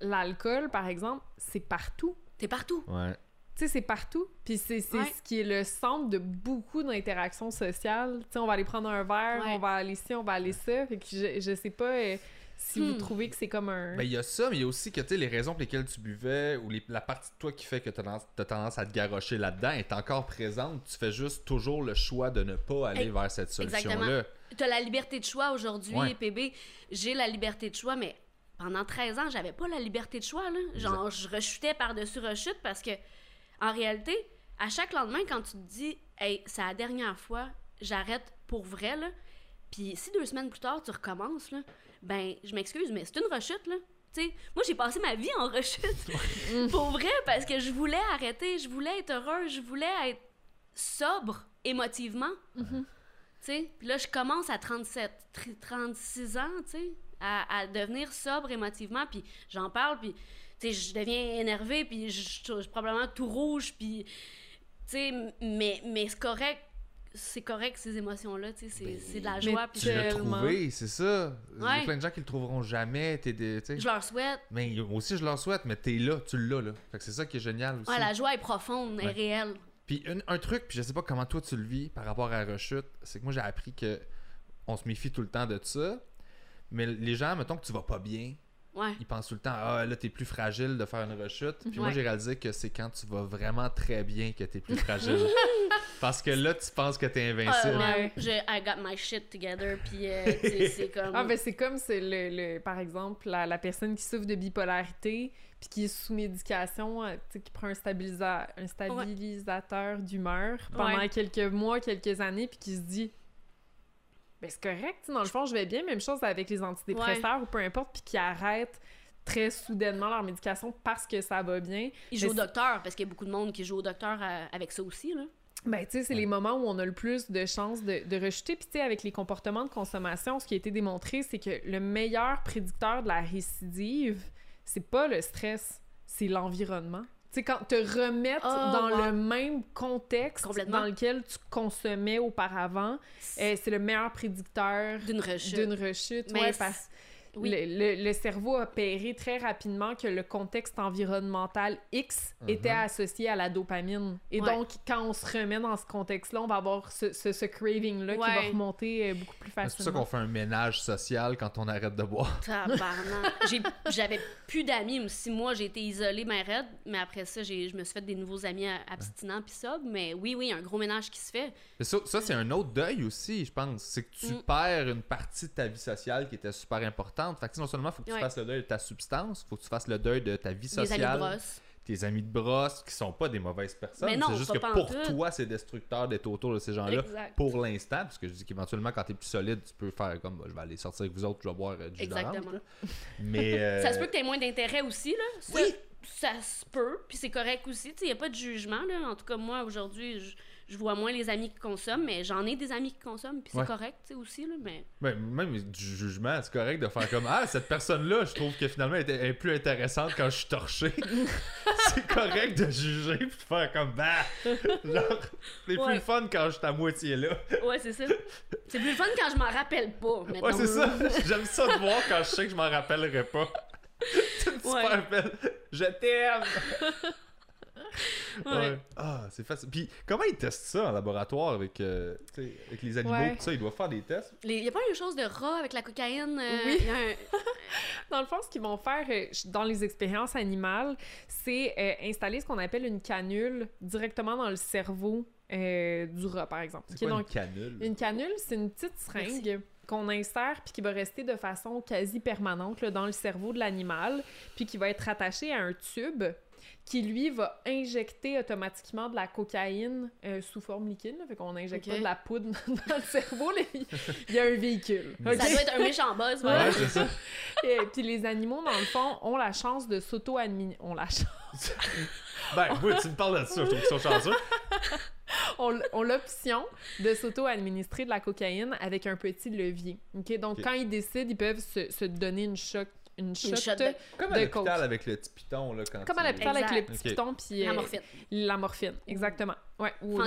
l'alcool, par exemple, c'est partout. T'es partout. Ouais. sais, c'est partout. Puis c'est c'est Ouais. ce qui est le centre de beaucoup d'interactions sociales. Tu sais, on va aller prendre un verre, Ouais. on va aller ci, on va aller ça. Fait que je, je sais pas euh, si vous Hmm. trouvez que c'est comme un... Ben, il y a ça, mais il y a aussi que, tu sais, les raisons pour lesquelles tu buvais ou les- la partie de toi qui fait que tu as, tendance à te garrocher là-dedans est encore présente. Tu fais juste toujours le choix de ne pas aller vers cette solution-là. T'as la liberté de choix aujourd'hui, Ouais. PB. J'ai la liberté de choix, mais pendant 13 ans, j'avais pas la liberté de choix. Là. Genre, je rechutais par-dessus rechute parce que, en réalité, à chaque lendemain, quand tu te dis, hey, c'est la dernière fois, j'arrête pour vrai, là. Puis si deux semaines plus tard, tu recommences, là, ben, je m'excuse, mais c'est une rechute, là. Tu sais, moi, j'ai passé ma vie en rechute. pour vrai, parce que je voulais arrêter, je voulais être heureuse, je voulais être sobre émotivement. Tu sais, puis là, je commence à 37, tr- 36 ans, tu sais, à, à devenir sobre émotivement, puis j'en parle, puis, tu sais, je deviens énervée, puis je je suis probablement tout rouge, puis, tu sais, mais, mais c'est correct, c'est correct, ces émotions-là, tu sais, c'est Ben, c'est de la joie, puis Tu l'as trouvé, c'est ça. Il y a plein de gens qui le trouveront jamais. T'es des- je leur souhaite. Mais aussi, je leur souhaite, mais t'es là, tu l'as, là. Fait que c'est ça qui est génial aussi. Ouais, la joie est profonde, elle Ouais. est réelle. Puis un, un truc, puis je sais pas comment toi tu le vis par rapport à la rechute, c'est que moi j'ai appris que on se méfie tout le temps de ça. Mais les gens, mettons que tu vas pas bien, Ouais. ils pensent tout le temps Ah là t'es plus fragile de faire une rechute. Puis moi j'ai réalisé que c'est quand tu vas vraiment très bien que t'es plus fragile. Parce que là tu penses que t'es Ah, invincible. man, Ouais. je- I got my shit together, puis euh, c'est comme... Ah, ben c'est comme, c'est le, le- par exemple, la, la personne qui souffre de bipolarité puis qui est sous médication, euh, tu sais, qui prend un, stabilisa- un stabilisateur d'humeur pendant Ouais. quelques mois, quelques années, puis qui se dit ben c'est correct, dans le fond, je vais bien, même chose avec les antidépresseurs ou peu importe, puis qui arrêtent très soudainement leur médication parce que ça va bien. Il joue Mais au docteur, parce qu'il y a beaucoup de monde qui joue au docteur euh, avec ça aussi, là. Ben, tu sais, c'est les moments où on a le plus de chances de, de rechuter. Puis, tu sais, avec les comportements de consommation, ce qui a été démontré, c'est que le meilleur prédicteur de la récidive, c'est pas le stress, c'est l'environnement. Sais, quand te remettre Oh, dans wow. le même contexte dans lequel tu consommais auparavant, euh, c'est le meilleur prédicteur D'une rechute. d'une rechute. Ouais, parce oui. le, le- le cerveau a péré très rapidement que le contexte environnemental X Mhm. était associé à la dopamine. Et Ouais. donc, quand on se remet dans ce contexte-là, on va avoir ce, ce, ce craving-là qui va remonter euh, beaucoup plus C'est pour ça facilement. qu'on fait un ménage social quand on arrête de boire. J'avais plus d'amis. Six mois, j'ai été isolée, mais raide. Mais après ça, j'ai- je me suis fait des nouveaux amis euh, abstinents pis ça. Mais oui, oui, un gros ménage qui se fait. Mais ça, ça, c'est un autre deuil aussi, je pense. C'est que tu Mm. perds une partie de ta vie sociale qui était super importante. Fait que tu sais, non seulement il faut que tu Ouais. fasses le deuil de ta substance, il faut que tu fasses le deuil de ta vie amis sociale. tes amis de brosse qui sont pas des mauvaises personnes. Mais non, c'est juste que pour toi, c'est destructeur d'être autour de ces gens-là pour l'instant. Parce que je dis qu'éventuellement, quand t'es plus solide, tu peux faire comme bah, je vais aller sortir avec vous autres, je vais boire euh, du Exactement. Mais. euh, Ça se peut que tu aies moins d'intérêt aussi, là. Ça, Oui. ça se peut, puis c'est correct aussi. Il n'y a pas de jugement, là. En tout cas, moi, aujourd'hui, je, je vois moins les amis qui consomment, mais j'en ai des amis qui consomment, puis c'est Ouais. correct, tu aussi, là. Mais ben, même du jugement, c'est correct de faire comme Ah, cette personne-là, je trouve que finalement, elle est- plus intéressante quand je suis torché. c'est correct de juger puis de faire comme Bah, genre, c'est Ouais. plus fun quand je suis à moitié là. ouais, c'est ça. C'est plus fun quand je m'en rappelle pas, Ouais, c'est ça. J'aime ça de voir quand je sais que je m'en rappellerai pas. Ouais. super belle. Je t'aime. Ouais. Ah, c'est facile. Puis comment ils testent ça en laboratoire avec, euh, tu sais, avec les animaux Ouais. tout ça? Ils doivent faire des tests? Il n'y a pas une chose de rat avec la cocaïne. euh, Oui. y a un- Dans le fond, ce qu'ils vont faire euh, dans les expériences animales, c'est euh, installer ce qu'on appelle une canule directement dans le cerveau euh, du rat, par exemple. C'est une canule? Une canule, c'est une petite seringue qu'on insère puis qui va rester de façon quasi permanente là, dans le cerveau de l'animal, puis qui va être attaché à un tube qui, lui, va injecter automatiquement de la cocaïne euh, sous forme liquide. Là, fait qu'on n'injecte Ok. pas de la poudre dans le cerveau. là. Il y a un véhicule. Ça doit être un méchant buzz, Ouais, voilà. c'est ça. Et puis les animaux, dans le fond, ont la chance de s'auto-administrer. Ont la chance. Ben, oui, tu me parles de ça. Je trouve qu'ils sont chanceux. ont, ont l'option de s'auto-administrer de la cocaïne avec un petit levier. OK? Donc, quand ils décident, ils peuvent se, se donner une choc une shot, shot de- Comme à l'hôpital avec le petit piton, là, quand Comme à l'hôpital avec petits Ok. pitons puis La euh, morphine. la morphine, exactement. Ouais, ou ou-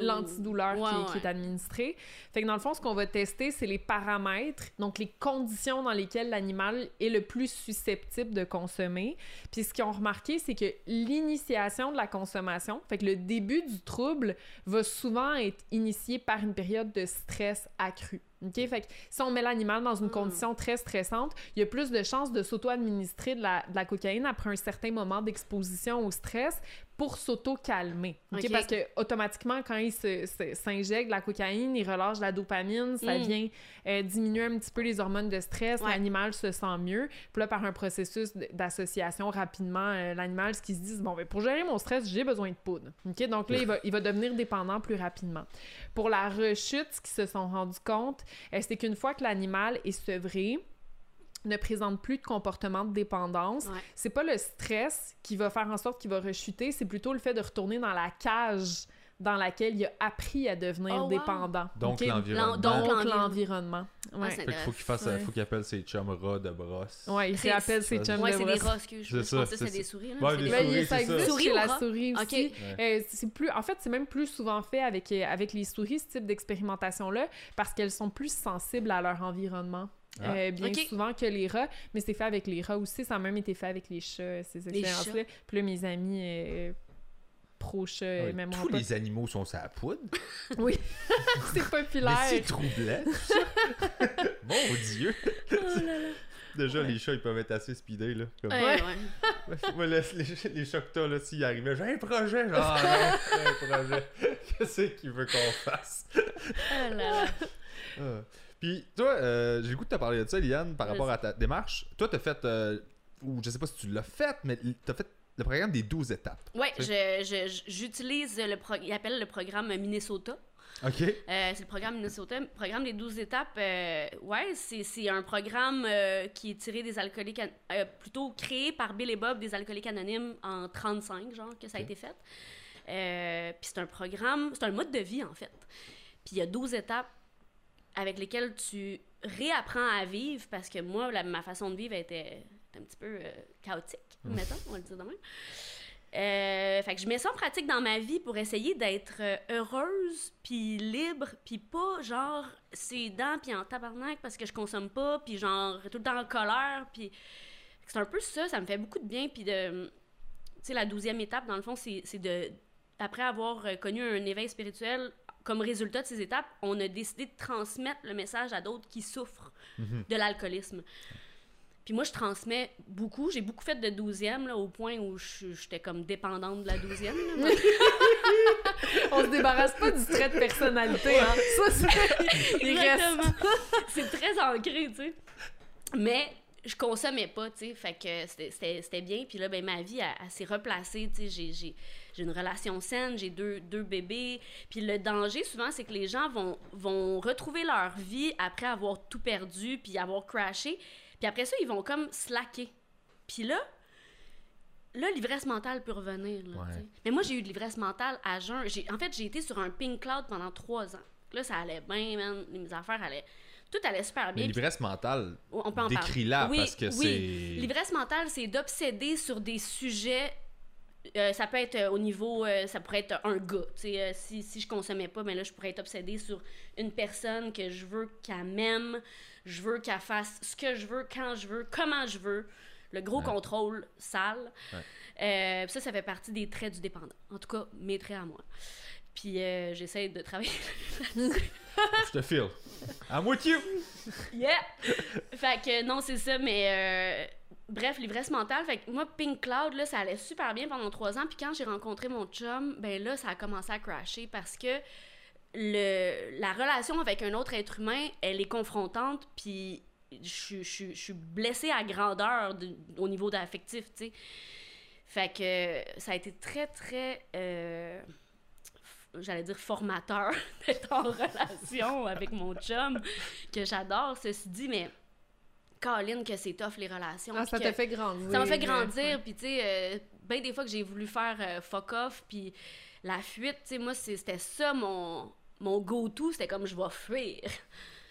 l'antidouleur Ouais, qui, ouais. qui est administré. Fait que dans le fond, ce qu'on va tester, c'est les paramètres, donc les conditions dans lesquelles l'animal est le plus susceptible de consommer. Puis ce qu'ils ont remarqué, c'est que l'initiation de la consommation, fait que le début du trouble va souvent être initié par une période de stress accru. OK? Fait que si on met l'animal dans une Hmm. condition très stressante, il y a plus de chances de s'auto-administrer de la, de la cocaïne après un certain moment d'exposition au stress pour s'auto-calmer. Parce que automatiquement, quand il s'injecte de la cocaïne, il relâche la dopamine, ça Mm. vient euh, diminuer un petit peu les hormones de stress, Ouais. l'animal se sent mieux. Puis là, par un processus d'association, rapidement, euh, l'animal, ce qui se dit, c'est, bon, ben, pour gérer mon stress, j'ai besoin de poudre. OK? Donc là, il va, il va devenir dépendant plus rapidement. Pour la rechute, ce qu'ils se sont rendus compte, euh, c'est qu'une fois que l'animal est sevré, ne présente plus de comportement de dépendance, Ouais. c'est pas le stress qui va faire en sorte qu'il va rechuter, c'est plutôt le fait de retourner dans la cage dans laquelle il a appris à devenir Oh, wow. dépendant. Donc OK? l'environnement. Donc, l'environnement. Ah, Ouais. faut qu'il fasse, Ouais. faut qu'il appelle ses chums rats de brosse. ouais, il rappelle ses chums Ouais, de c'est des brosse. rats. Je C'est ça, pensais que c'est des ça. souris. là. Ouais, C'est des des Ouais, souris, ça existe Souris chez ou la souris aussi. Euh, c'est plus, en fait, c'est même plus souvent fait avec, avec les souris, ce type d'expérimentation-là, parce qu'elles sont plus sensibles à leur environnement. Ah. euh, bien souvent que les rats, mais c'est fait avec les rats aussi, ça a même été fait avec les chats, ces expériences-là. Puis là, mes amis euh, pro-chats, Ah oui, même Tous pas. les animaux sont sa poudre. Oui, c'est populaire. Mais c'est troublant. Mon Dieu. Oh Déjà, les chats, ils peuvent être assez speedés, là. Comme... Ouais, ouais. Moi, les, les, les chats que t'as, là, s'ils arrivaient, j'ai un projet. Genre, ah, non, j'ai un projet. Qu'est-ce qu'il veut qu'on fasse? Ah là là. Ah. Puis, toi, euh, j'ai le goût de te parler de ça, Liane, par rapport à ta démarche. Toi, t'as fait, euh, ou je sais pas si tu l'as fait, mais t'as fait le programme des 12 étapes. Je- j'utilise le programme, il appelle le programme Minnesota. OK? Euh, c'est le programme Minnesota. Le programme des 12 étapes, euh, ouais, c'est c'est un programme euh, qui est tiré des alcooliques, plutôt créé par Bill et Bob des alcooliques anonymes en 35, genre, que ça a été fait. Puis c'est un programme, c'est un mode de vie, en fait. Puis il y a 12 étapes avec lesquelles tu réapprends à vivre parce que moi, la- ma façon de vivre était, un petit peu euh, chaotique, mettons, on va le dire de même. Euh, fait que je mets ça en pratique dans ma vie pour essayer d'être euh, heureuse, puis libre, puis pas genre ses dents, puis en tabarnak parce que je consomme pas, puis genre tout le temps en colère, puis c'est un peu ça, ça me fait beaucoup de bien, puis de... Tu sais, la douzième étape, dans le fond, c'est c'est de... Après avoir euh, connu un éveil spirituel, comme résultat de ces étapes, on a décidé de transmettre le message à d'autres qui souffrent Mhm. de l'alcoolisme. Puis moi, je transmets beaucoup. J'ai beaucoup fait de douzième, là, au point où j'étais comme dépendante de la douzième. là. On se débarrasse pas du trait de personnalité, hein. Ça, c'est... C'est très ancré, tu sais. Mais je consommais pas, tu sais. Fait que c'était- bien. Puis là, ben, ma vie, elle, elle s'est replacée, tu sais. J'ai- une relation saine, j'ai deux, deux bébés. Puis le danger, souvent, c'est que les gens vont, vont retrouver leur vie après avoir tout perdu, puis avoir crashé. Puis après ça, ils vont comme slacker. Puis là, là, l'ivresse mentale peut revenir. Là, Ouais. Mais moi, j'ai eu de l'ivresse mentale à jeun. En fait, j'ai été sur un pink cloud pendant trois ans. Là, ça allait bien, man. Mes affaires allaient. Tout allait super bien. l'ivresse mentale, on peut en parler. décris-la Oui, parce que oui. c'est. L'ivresse mentale, c'est d'obséder sur des sujets. euh, ça peut être euh, au niveau. euh, ça pourrait être un gars. Euh, si, si je consommais pas, mais là, je pourrais être obsédée sur une personne que je veux qu'elle m'aime. Je veux qu'elle fasse ce que je veux, quand je veux, comment je veux. Le gros Ouais. contrôle sale. Ouais. Ça, ça fait partie des traits du dépendant. En tout cas, mes traits à moi. Puis euh, j'essaie de travailler Je te file. I'm with you! Yeah! fait que non, c'est ça, mais euh, bref, l'ivresse mentale. Fait que moi, Pink Cloud, là, ça allait super bien pendant trois ans. Puis quand j'ai rencontré mon chum, ben là, ça a commencé à crasher parce que le, la relation avec un autre être humain, elle est confrontante. Puis je, suis- je, suis- je suis blessée à grandeur de- au niveau de l'affectif, tu sais. Fait que ça a été très, très. euh, J'allais dire formateur d'être en relation avec mon chum, que j'adore, ceci dit, mais Colin, que c'est tough les relations. Ah, ça t'a fait grandir. ça m'a fait grandir, puis tu sais, euh, ben des fois que j'ai voulu faire euh, fuck off, puis la fuite, tu sais, moi, c'était ça mon, mon go-to, c'était comme je vais fuir.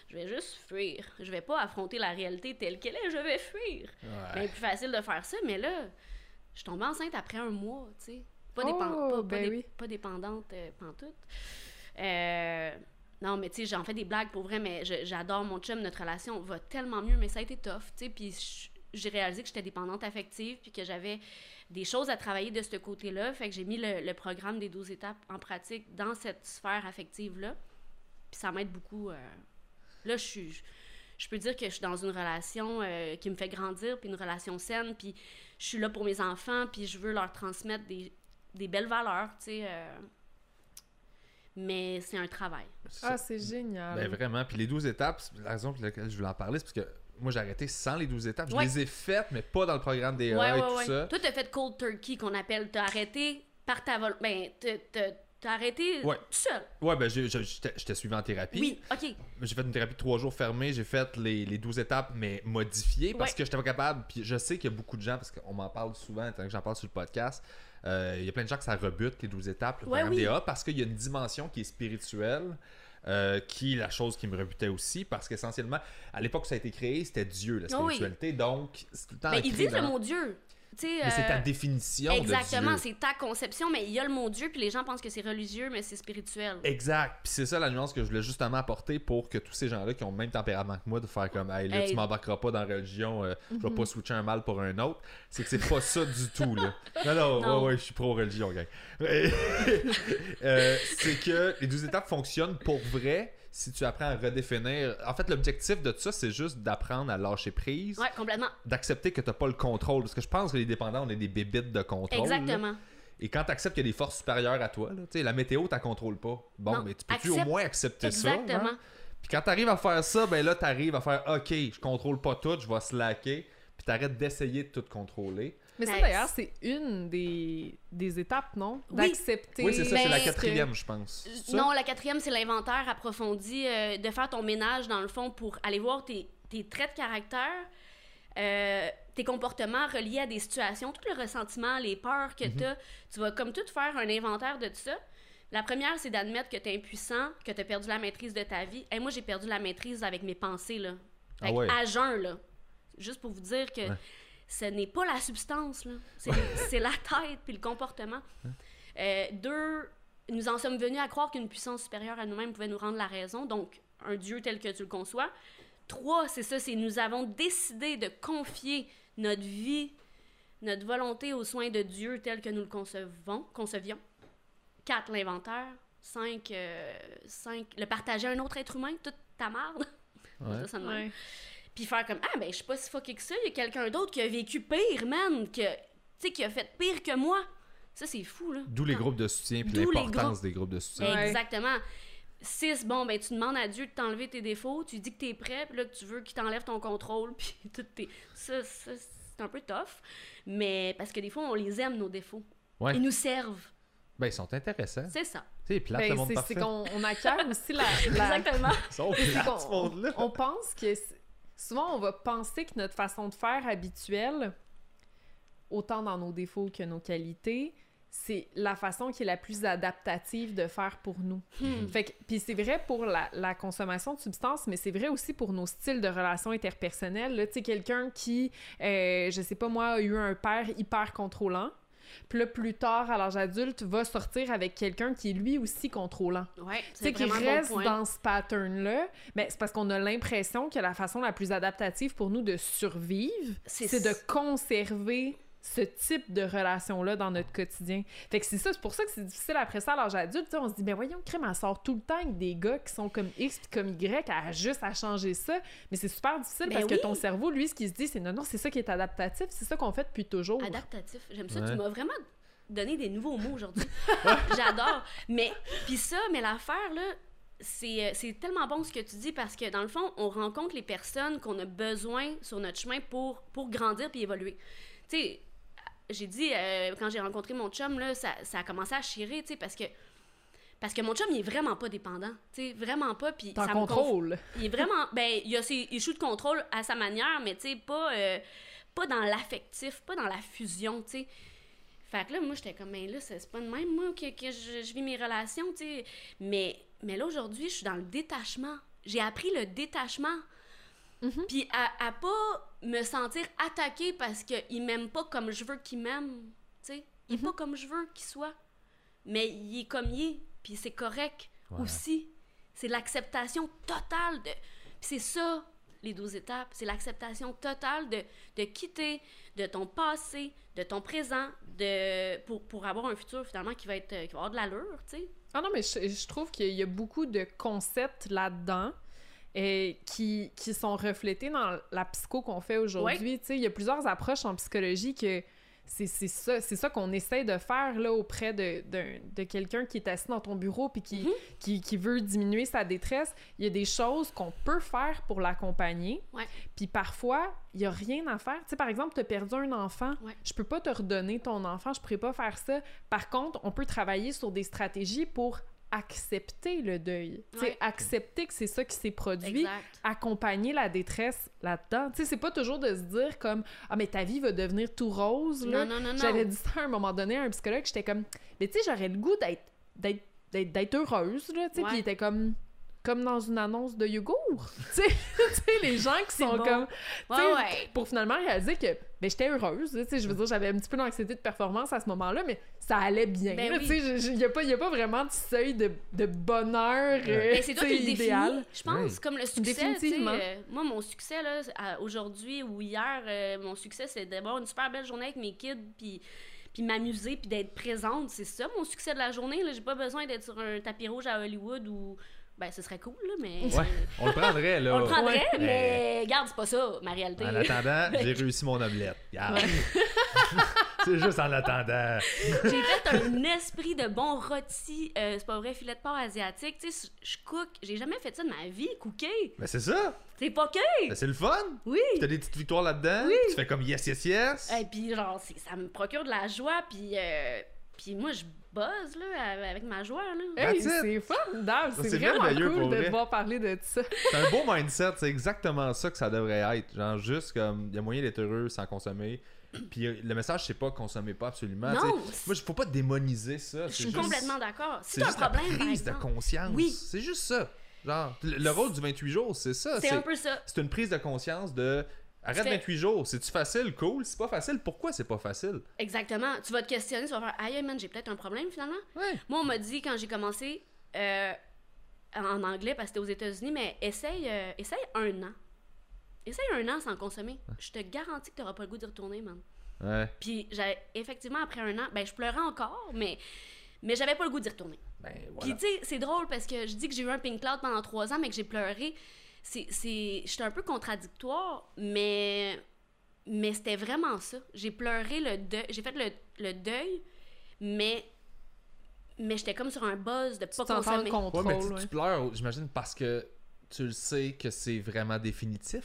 Je vais juste fuir. Je vais pas affronter la réalité telle qu'elle est, je vais fuir. Ouais. Ben, plus facile de faire ça, mais là, je suis tombée enceinte après un mois, tu sais. Pas, Oh, dépen- pas, pas ben dé- oui. pas dépendante euh, pantoute. Euh, non, mais tu sais, j'en fais des blagues pour vrai, mais j'adore mon chum, notre relation va tellement mieux, mais ça a été tough, tu sais. Puis j'ai réalisé que j'étais dépendante affective, puis que j'avais des choses à travailler de ce côté-là. Fait que j'ai mis le, le programme des 12 étapes en pratique dans cette sphère affective-là. Puis ça m'aide beaucoup. euh. Là, je suis. Je peux dire que je suis dans une relation euh, qui me fait grandir, puis une relation saine, puis je suis là pour mes enfants, puis je veux leur transmettre des, des belles valeurs, tu sais. euh. Mais c'est un travail. Ah, c'est génial. Ben vraiment. Puis les 12 étapes, la raison pour laquelle je voulais en parler, c'est parce que moi j'ai arrêté sans les 12 étapes. Je Ouais. les ai faites, mais pas dans le programme des ouais, et ouais, tout ouais. ça. Toi, t'as fait cold turkey, qu'on appelle. T'as arrêté par ta vol... Ben, t'as- arrêté Ouais. tout seul. Ouais, ben j'étais suivi en thérapie. Oui, OK. J'ai fait une thérapie de trois jours fermée, j'ai fait les, les 12 étapes, mais modifiées parce Ouais. que j'étais pas capable. Puis je sais qu'il y a beaucoup de gens, parce qu'on m'en parle souvent, tant que j'en parle sur le podcast, euh, il y a plein de gens que ça rebute, les 12 étapes, le Ouais, programme oui. DA, parce qu'il y a une dimension qui est spirituelle. euh, qui est la chose qui me rebutait aussi parce qu'essentiellement à l'époque où ça a été créé c'était Dieu la Ah oui. spiritualité donc c'est tout le temps Mais ils disent le dans- mot Dieu. Sais, c'est ta euh, définition Exactement, de Dieu c'est ta conception, mais il y a le mot Dieu, puis les gens pensent que c'est religieux, mais c'est spirituel. Exact. Puis c'est ça la nuance que je voulais justement apporter pour que tous ces gens-là qui ont le même tempérament que moi de faire comme Hey là, Hey. tu m'embarqueras pas dans la religion, euh, je vais pas switcher un mal pour un autre. C'est que c'est pas ça du tout là. Non, non, Non. ouais, ouais, je suis pro-religion, gang. Et- Euh, c'est que les 12 étapes fonctionnent pour vrai si tu apprends à redéfinir. En fait, l'objectif de ça, c'est juste d'apprendre à lâcher prise, Ouais, complètement. d'accepter que t'as pas le contrôle. Parce que je pense que les dépendants, on est des bébites de contrôle. là. Exactement. Et quand tu acceptes qu'il y a des forces supérieures à toi, là, tu sais, la météo, tu contrôles pas. Bon, Non, mais tu peux-tu au moins accepter ça? Exactement. hein? Puis quand tu arrives à faire ça, ben là, tu arrives à faire OK, je contrôle pas tout, je vais slacker. Puis tu arrêtes d'essayer de tout contrôler. Mais ça, d'ailleurs, c'est une des, des étapes, non? D'accepter. Oui, c'est ça, c'est la quatrième, je pense. Ça? Non, la quatrième, c'est l'inventaire approfondi, euh, de faire ton ménage, dans le fond, pour aller voir tes, tes traits de caractère, euh, tes comportements reliés à des situations, tout le ressentiment, les peurs que Mhm. tu as. Tu vas comme tout faire un inventaire de tout ça. La première, c'est d'admettre que tu es impuissant, que tu as perdu la maîtrise de ta vie. Et moi, j'ai perdu la maîtrise avec mes pensées, là. Ah Fait que ouais. À jeun, là. Juste pour vous dire que Ouais. Ce n'est pas la substance, là. C'est c'est la tête puis le comportement. Euh, deux, nous en sommes venus à croire qu'une puissance supérieure à nous-mêmes pouvait nous rendre la raison, donc un Dieu tel que tu le conçois. Trois, c'est ça, c'est nous avons décidé de confier notre vie, notre volonté aux soins de Dieu tel que nous le concevons, concevions. Quatre, l'inventaire. Cinq, euh, cinq, le partager à un autre être humain, toute ta marde. Ouais. ça. Ouais. Puis faire comme Ah, ben, je suis pas si fucké que ça. Il y a quelqu'un d'autre qui a vécu pire, man. Que, tu sais, qui a fait pire que moi. Ça, c'est fou, là. D'où les groupes de soutien puis l'importance groupes. des groupes de soutien. Ouais. Exactement. Six, bon, ben, tu demandes à Dieu de t'enlever tes défauts. Tu dis que t'es prêt, puis là, que tu veux qu'il t'enlève ton contrôle. Puis tout tes. Ça, ça, c'est un peu tough. Mais parce que des fois, on les aime, nos défauts. Ouais. Ils nous servent. Ben, ils sont intéressants. C'est ça. C'est plate, Ben, le monde c'est- parfait. c'est qu'on on acquiert aussi la. la- Exactement. Ils sont c'est plates, qu'on- ce monde-là. on pense que souvent on va penser que notre façon de faire habituelle, autant dans nos défauts que nos qualités, c'est la façon qui est la plus adaptative de faire pour nous. Hmm. Fait que, puis c'est vrai pour la, la consommation de substances, mais c'est vrai aussi pour nos styles de relations interpersonnelles. Là, tu sais, quelqu'un qui, euh, je sais pas moi, a eu un père hyper contrôlant, puis là, plus tard, à l'âge adulte, va sortir avec quelqu'un qui est lui aussi contrôlant. Ouais, Tu c'est sais, qui bon reste dans ce pattern-là, mais c'est parce qu'on a l'impression que la façon la plus adaptative pour nous de survivre, c'est de conserver ce type de relation-là dans notre quotidien. Fait que c'est ça, c'est pour ça que c'est difficile après ça à l'âge adulte. tu sais, on se dit, ben voyons, crème, elle sort tout le temps avec des gars qui sont comme X puis comme Y, elle a juste à changer ça. Mais c'est super difficile Ben parce oui. que ton cerveau, lui, ce qu'il se dit, c'est non, non, c'est ça qui est adaptatif, c'est ça qu'on fait depuis toujours. Adaptatif. J'aime ça. Ouais. Tu m'as vraiment donné des nouveaux mots aujourd'hui. J'adore. Mais, puis ça, mais l'affaire, là, c'est, euh, c'est tellement bon ce que tu dis parce que dans le fond, on rencontre les personnes qu'on a besoin sur notre chemin pour, pour grandir puis évoluer. Tu sais, j'ai dit, euh, quand j'ai rencontré mon chum, là, ça, ça a commencé à chirer, tu sais, parce que. Parce que mon chum, il est vraiment pas dépendant. Tu sais, vraiment pas. Puis ça me conf- contrôle. il est vraiment. Ben, il a ses issues de contrôle à sa manière, mais tu sais, pas, euh, pas dans l'affectif, pas dans la fusion, tu sais. Fait que là, moi, j'étais comme, ben là, c'est pas de même, moi, que, que je, je vis mes relations, tu sais. Mais, mais là, aujourd'hui, je suis dans le détachement j'ai appris le détachement. Mhm. Puis à, à pas me sentir attaquée parce qu'il m'aime pas comme je veux qu'il m'aime. Tu sais, il est Mhm. pas comme je veux qu'il soit. Mais il est comme il est. Puis c'est correct Ouais. aussi. C'est l'acceptation totale de. C'est ça, les 12 étapes. C'est l'acceptation totale de, de quitter de ton passé, de ton présent, de, pour, pour avoir un futur finalement qui va, être, qui va avoir de l'allure, tu sais. Ah non, mais je, je trouve qu'il y a beaucoup de concepts là-dedans et qui, qui sont reflétés dans la psycho qu'on fait aujourd'hui. Tu sais, Il y a plusieurs approches en psychologie que c'est ça, ça qu'on essaie de faire là, auprès de, d'un- de quelqu'un qui est assis dans ton bureau puis qui, Mhm. qui, qui veut diminuer sa détresse. Il y a des choses qu'on peut faire pour l'accompagner. Ouais. Puis parfois, il n'y a rien à faire. Tu sais, par exemple, tu as perdu un enfant. Ouais. Je peux pas te redonner ton enfant, je pourrais pas faire ça. Par contre, on peut travailler sur des stratégies pour accepter le deuil. Ouais. accepter que c'est ça qui s'est produit, Exact. accompagner la détresse là-dedans. Tu sais, c'est pas toujours de se dire comme ah mais ta vie va devenir tout rose là. Non, non, non, non. J'avais dit ça à un moment donné à un psychologue, j'étais comme mais tu sais j'aurais le goût d'être d'être heureuse là, tu sais, Ouais. puis il était comme comme dans une annonce de yogourt. tu sais, les gens qui sont bon. comme Ouais, tu sais, ouais. pour finalement réaliser que ben, j'étais heureuse, tu sais, je veux dire, j'avais un petit peu d'anxiété de performance à ce moment-là, mais ça allait bien. Ben tu sais, il n'y a, pas- y a pas vraiment de seuil de, de bonheur euh, Mais c'est toi qui le idéal. définis, je pense, Oui. comme le succès. Définitivement. tu sais, euh, moi, mon succès, là, aujourd'hui ou hier, euh, mon succès, c'est d'avoir une super belle journée avec mes kids, puis puis m'amuser, puis d'être présente. C'est ça, mon succès de la journée. là. J'ai pas besoin d'être sur un tapis rouge à Hollywood ou... Ben, ce serait cool, là, mais... Ouais, on le prendrait, là. On le prendrait, Ouais. mais... Regarde, c'est pas ça, ma réalité. En attendant, j'ai réussi mon omelette. Regarde. C'est juste en attendant. J'ai fait un esprit de bon rôti, euh, c'est pas vrai, filet de porc asiatique. Tu sais, je cook. J'ai jamais fait ça de ma vie, cooker. Mais c'est ça. C'est pas que. Ben, c'est le fun. Oui. Puis T'as des petites victoires là-dedans. Oui. Tu fais comme yes, yes, yes. Et puis, genre, ça me procure de la joie, puis, euh, puis moi, je buzz, là, avec ma joie, là. Hey, c'est formidable, c'est vraiment merveilleux cool pour de vrai. devoir parler de ça. C'est un beau mindset. C'est exactement ça que ça devrait être. Genre, juste comme, il y a moyen d'être heureux sans consommer. Puis le message, c'est pas consommez pas absolument. Non, Moi, il faut pas démoniser ça. Je suis juste- complètement d'accord. C'est un juste la problème, par prise de conscience. Oui. C'est juste ça. Genre, le, le rôle du 28 jours, c'est ça. c'est un peu ça. c'est une prise de conscience de arrête fais- 28 jours. C'est-tu facile? Cool. C'est pas facile. Pourquoi c'est pas facile? Exactement. Tu vas te questionner, tu vas faire Aïe, man, j'ai peut-être un problème finalement. Ouais. Moi, on m'a dit quand j'ai commencé euh, en anglais, parce que c'était aux États-Unis, mais essaye, euh, essaye un an. Essaye un an sans consommer. Je te garantis que tu n'auras pas le goût d'y retourner, man. Ouais. Puis, effectivement, après un an, ben, je pleurais encore, mais, mais j'avais pas le goût d'y retourner. Ben Puis, voilà. tu sais, c'est drôle parce que je dis que j'ai eu un pink cloud pendant trois ans, mais que j'ai pleuré. C'est. c'est- J'étais un peu contradictoire, mais. Mais c'était vraiment ça. J'ai pleuré le deuil. J'ai fait le, le deuil, mais. Mais j'étais comme sur un buzz de pas consommer. Ouais, contrôle. mais tu, ouais. tu pleures, j'imagine, parce que tu le sais que c'est vraiment définitif?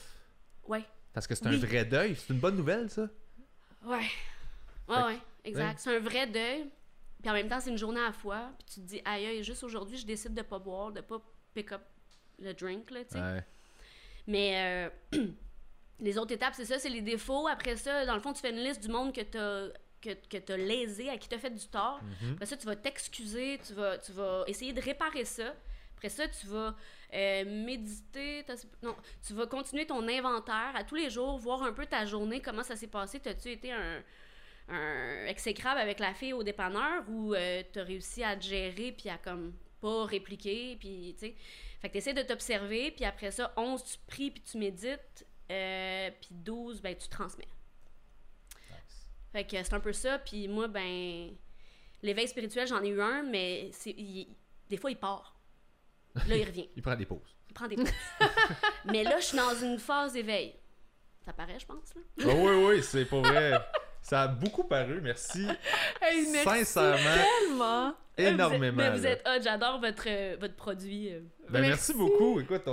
Ouais. Parce que c'est un vrai deuil. C'est une bonne nouvelle, ça? Ouais. Ouais, Fait- ouais, exact. C'est un vrai deuil. Puis en même temps, c'est une journée à la fois. Puis tu te dis, aïe, aïe, juste aujourd'hui, je décide de pas boire, de pas pick up le drink, là, tu sais. Ouais. Mais euh, les autres étapes, c'est ça, c'est les défauts. Après ça, dans le fond, tu fais une liste du monde que t'as que, que t'as lésé, à qui t'as fait du tort. Mhm. Après ça, tu vas t'excuser, tu vas, tu vas essayer de réparer ça. Après ça, tu vas euh, méditer. Non, tu vas continuer ton inventaire à tous les jours, voir un peu ta journée, comment ça s'est passé. T'as-tu été un, un exécrable avec la fille au dépanneur ou euh, t'as réussi à te gérer puis à comme pas répliquer, puis tu sais. Fait que t'essaies de t'observer, puis après ça, 11, tu pries puis tu médites, euh, puis 12, ben tu transmets. Fait que c'est un peu ça, puis moi, ben, l'éveil spirituel, j'en ai eu un, mais il- des fois, il part. Là, il revient. Il prend des pauses. Il prend des pauses. mais là, je suis dans une phase d'éveil. Ça paraît, je pense, là. Ah oui, oui, c'est pas vrai. Ça a beaucoup paru, merci. Hey, merci Sincèrement, tellement. énormément. Mais vous êtes hot, j'adore votre, euh, votre produit. euh. Ben, merci. Merci. beaucoup. Écoute,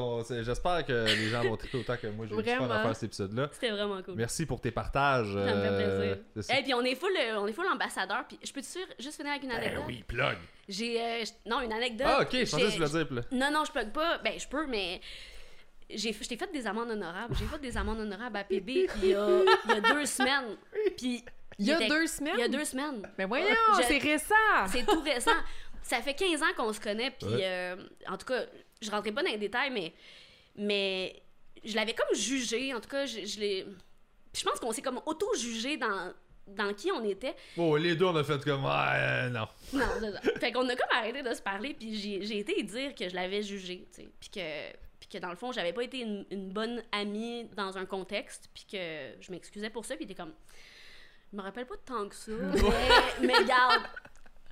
j'espère que les gens vont triper autant que moi j'ai eu du fun à faire cet épisode-là. C'était vraiment cool. Merci pour tes partages. Ça me fait euh, plaisir. Et puis on est full, euh, on est full ambassadeur. Puis je peux te dire, juste finir avec une Ben anecdote? oui, plug. J'ai, euh, non, une anecdote. Ah, ok, je pensais que tu voulais dire. Non, non, je plug pas. Ben, je peux, mais j'ai, je t'ai fait des amendes honorables. J'ai fait des amendes honorables à PB il y a, il y a deux semaines. Puis Il y a était- deux semaines? Il y a deux semaines. Mais voyons, Je- c'est récent! C'est tout récent. Ça fait 15 ans qu'on se connaît, puis Ouais. euh, en tout cas, je rentrais pas dans les détails, mais, mais je l'avais comme jugé. En tout cas, je, je l'ai. Je pense qu'on s'est comme auto-jugé dans, dans qui on était. Oh, les deux, on a fait comme, ah, euh, non. Non, c'est ça. Fait qu'on a comme arrêté de se parler, puis j'ai j'ai été dire que je l'avais jugé, tu sais. Puis que, puis que dans le fond, j'avais pas été une, une bonne amie dans un contexte, puis que je m'excusais pour ça, puis il était comme. Je me rappelle pas de tant que ça, mais, mais regarde,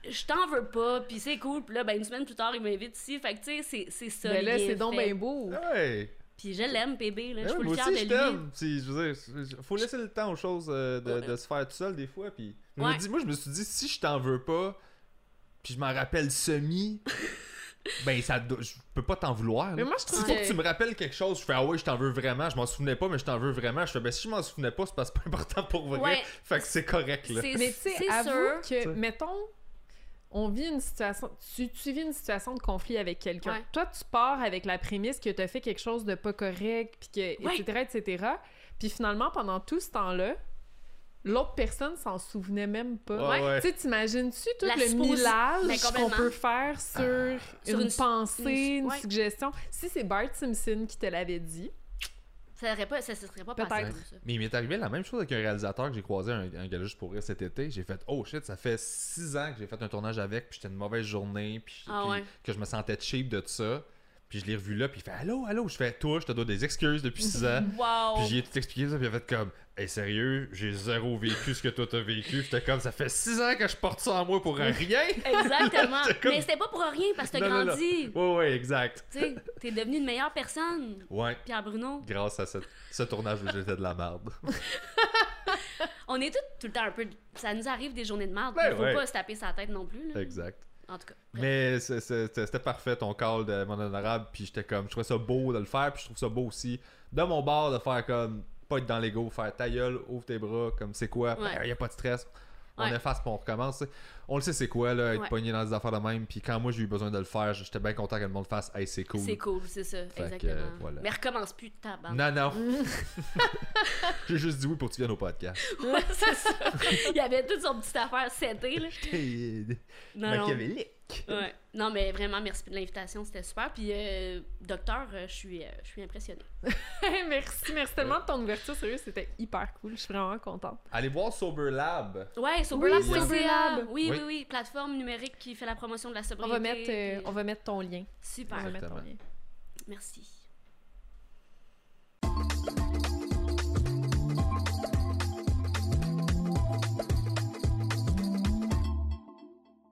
je t'en veux pas, puis c'est cool. Puis là, ben, une semaine plus tard, il m'invite ici. Fait que, tu sais, c'est- c'est ça. Ben le là, c'est donc bien beau. Ouais. Puis je l'aime, bébé, là. Je suis le de je lui. Je veux dire, faut laisser le temps aux choses euh, de, de se faire tout seul des fois. Puis, Ouais. dis- moi, je me suis dit, si je t'en veux pas, puis je m'en rappelle semi, ben, ça, do- je peux pas t'en vouloir. là. Mais moi, je S'il trouve faut que- que tu me rappelles quelque chose, je fais, ah ouais, je t'en veux vraiment. Je m'en souvenais pas, mais je t'en veux vraiment. Je fais, ben, si je m'en souvenais pas, c'est parce que c'est pas important pour vrai. Ouais. Fait que c'est correct, là. C'est Mais tu sais, c'est avoue sûr. que, T'sais. mettons, on vit une situation, tu, tu vis une situation de conflit avec quelqu'un. Ouais. Toi, tu pars avec la prémisse que tu as fait quelque chose de pas correct, puis que, Ouais. etc., etc. Puis finalement, pendant tout ce temps-là, l'autre personne s'en souvenait même pas. Ouais, ouais. Tu sais, t'imagines-tu tout La le supposi- millage qu'on peut faire sur, Sur une, une- pensée, une- une, ouais. suggestion? Si c'est Bart Simpson qui te l'avait dit, Ça aurait pas, ça serait pas Peut-être. passé comme ça. Mais il m'est arrivé la même chose avec un réalisateur que j'ai croisé un, un gars juste pour rire cet été. J'ai fait oh shit, ça fait six ans que j'ai fait un tournage avec, puis j'étais une mauvaise journée, puis, Ah puis ouais. que je me sentais cheap de tout ça. Puis je l'ai revu là, puis il fait allô, allô? Je fais toi, je te dois des excuses depuis six ans. Wow! Puis j'ai tout expliqué ça, puis il a fait comme Hey, sérieux, j'ai zéro vécu ce que toi t'as vécu. J'étais comme ça fait six ans que je porte ça en moi pour rien. Exactement. Comme- Mais c'était pas pour rien parce que t'as grandi. Ouais, ouais, exact. Tu sais, t'es devenu une meilleure personne, Ouais, Pierre Bruno. grâce à ce tournage où j'étais de la merde. On est tous tout le temps un peu. Ça nous arrive des journées de merde. Ben Il faut ouais. pas se taper sa tête non plus. Là. exact. En tout cas. bref. Mais c'était parfait ton call de mon honorable, puis j'étais comme, je trouvais ça beau de le faire, puis je trouve ça beau aussi de mon bord de faire comme, pas être dans l'ego, faire ta gueule, ouvre tes bras, comme c'est quoi, Ouais. il y a pas de stress, on Ouais. efface puis on recommence. On le sait c'est quoi, là, être Ouais. pogné dans des affaires de même, puis quand moi j'ai eu besoin de le faire, j'étais bien content que le monde fasse, hey c'est cool. C'est cool, c'est ça. exactement. euh, voilà. Mais recommence plus de ta bande. Non, non. j'ai juste dit oui pour que tu viennes au podcast. Ouais, c'est ça. Il y avait toute son petite affaire setée, là. J'étais Non, non. Ouais. Non, mais vraiment, merci de l'invitation, c'était super. Puis, euh, docteur, euh, je suis, euh, je suis impressionnée. merci, merci tellement de ton ouverture, sérieux, c'était hyper cool, je suis vraiment contente. Allez voir Sober Lab. Ouais, Soberlab.ca. Oui, Soberlab. Oui, oui, Oui. oui, plateforme numérique qui fait la promotion de la On sobriété. va mettre, euh, puis- on va mettre ton lien. On Super, va mettre ton lien. merci.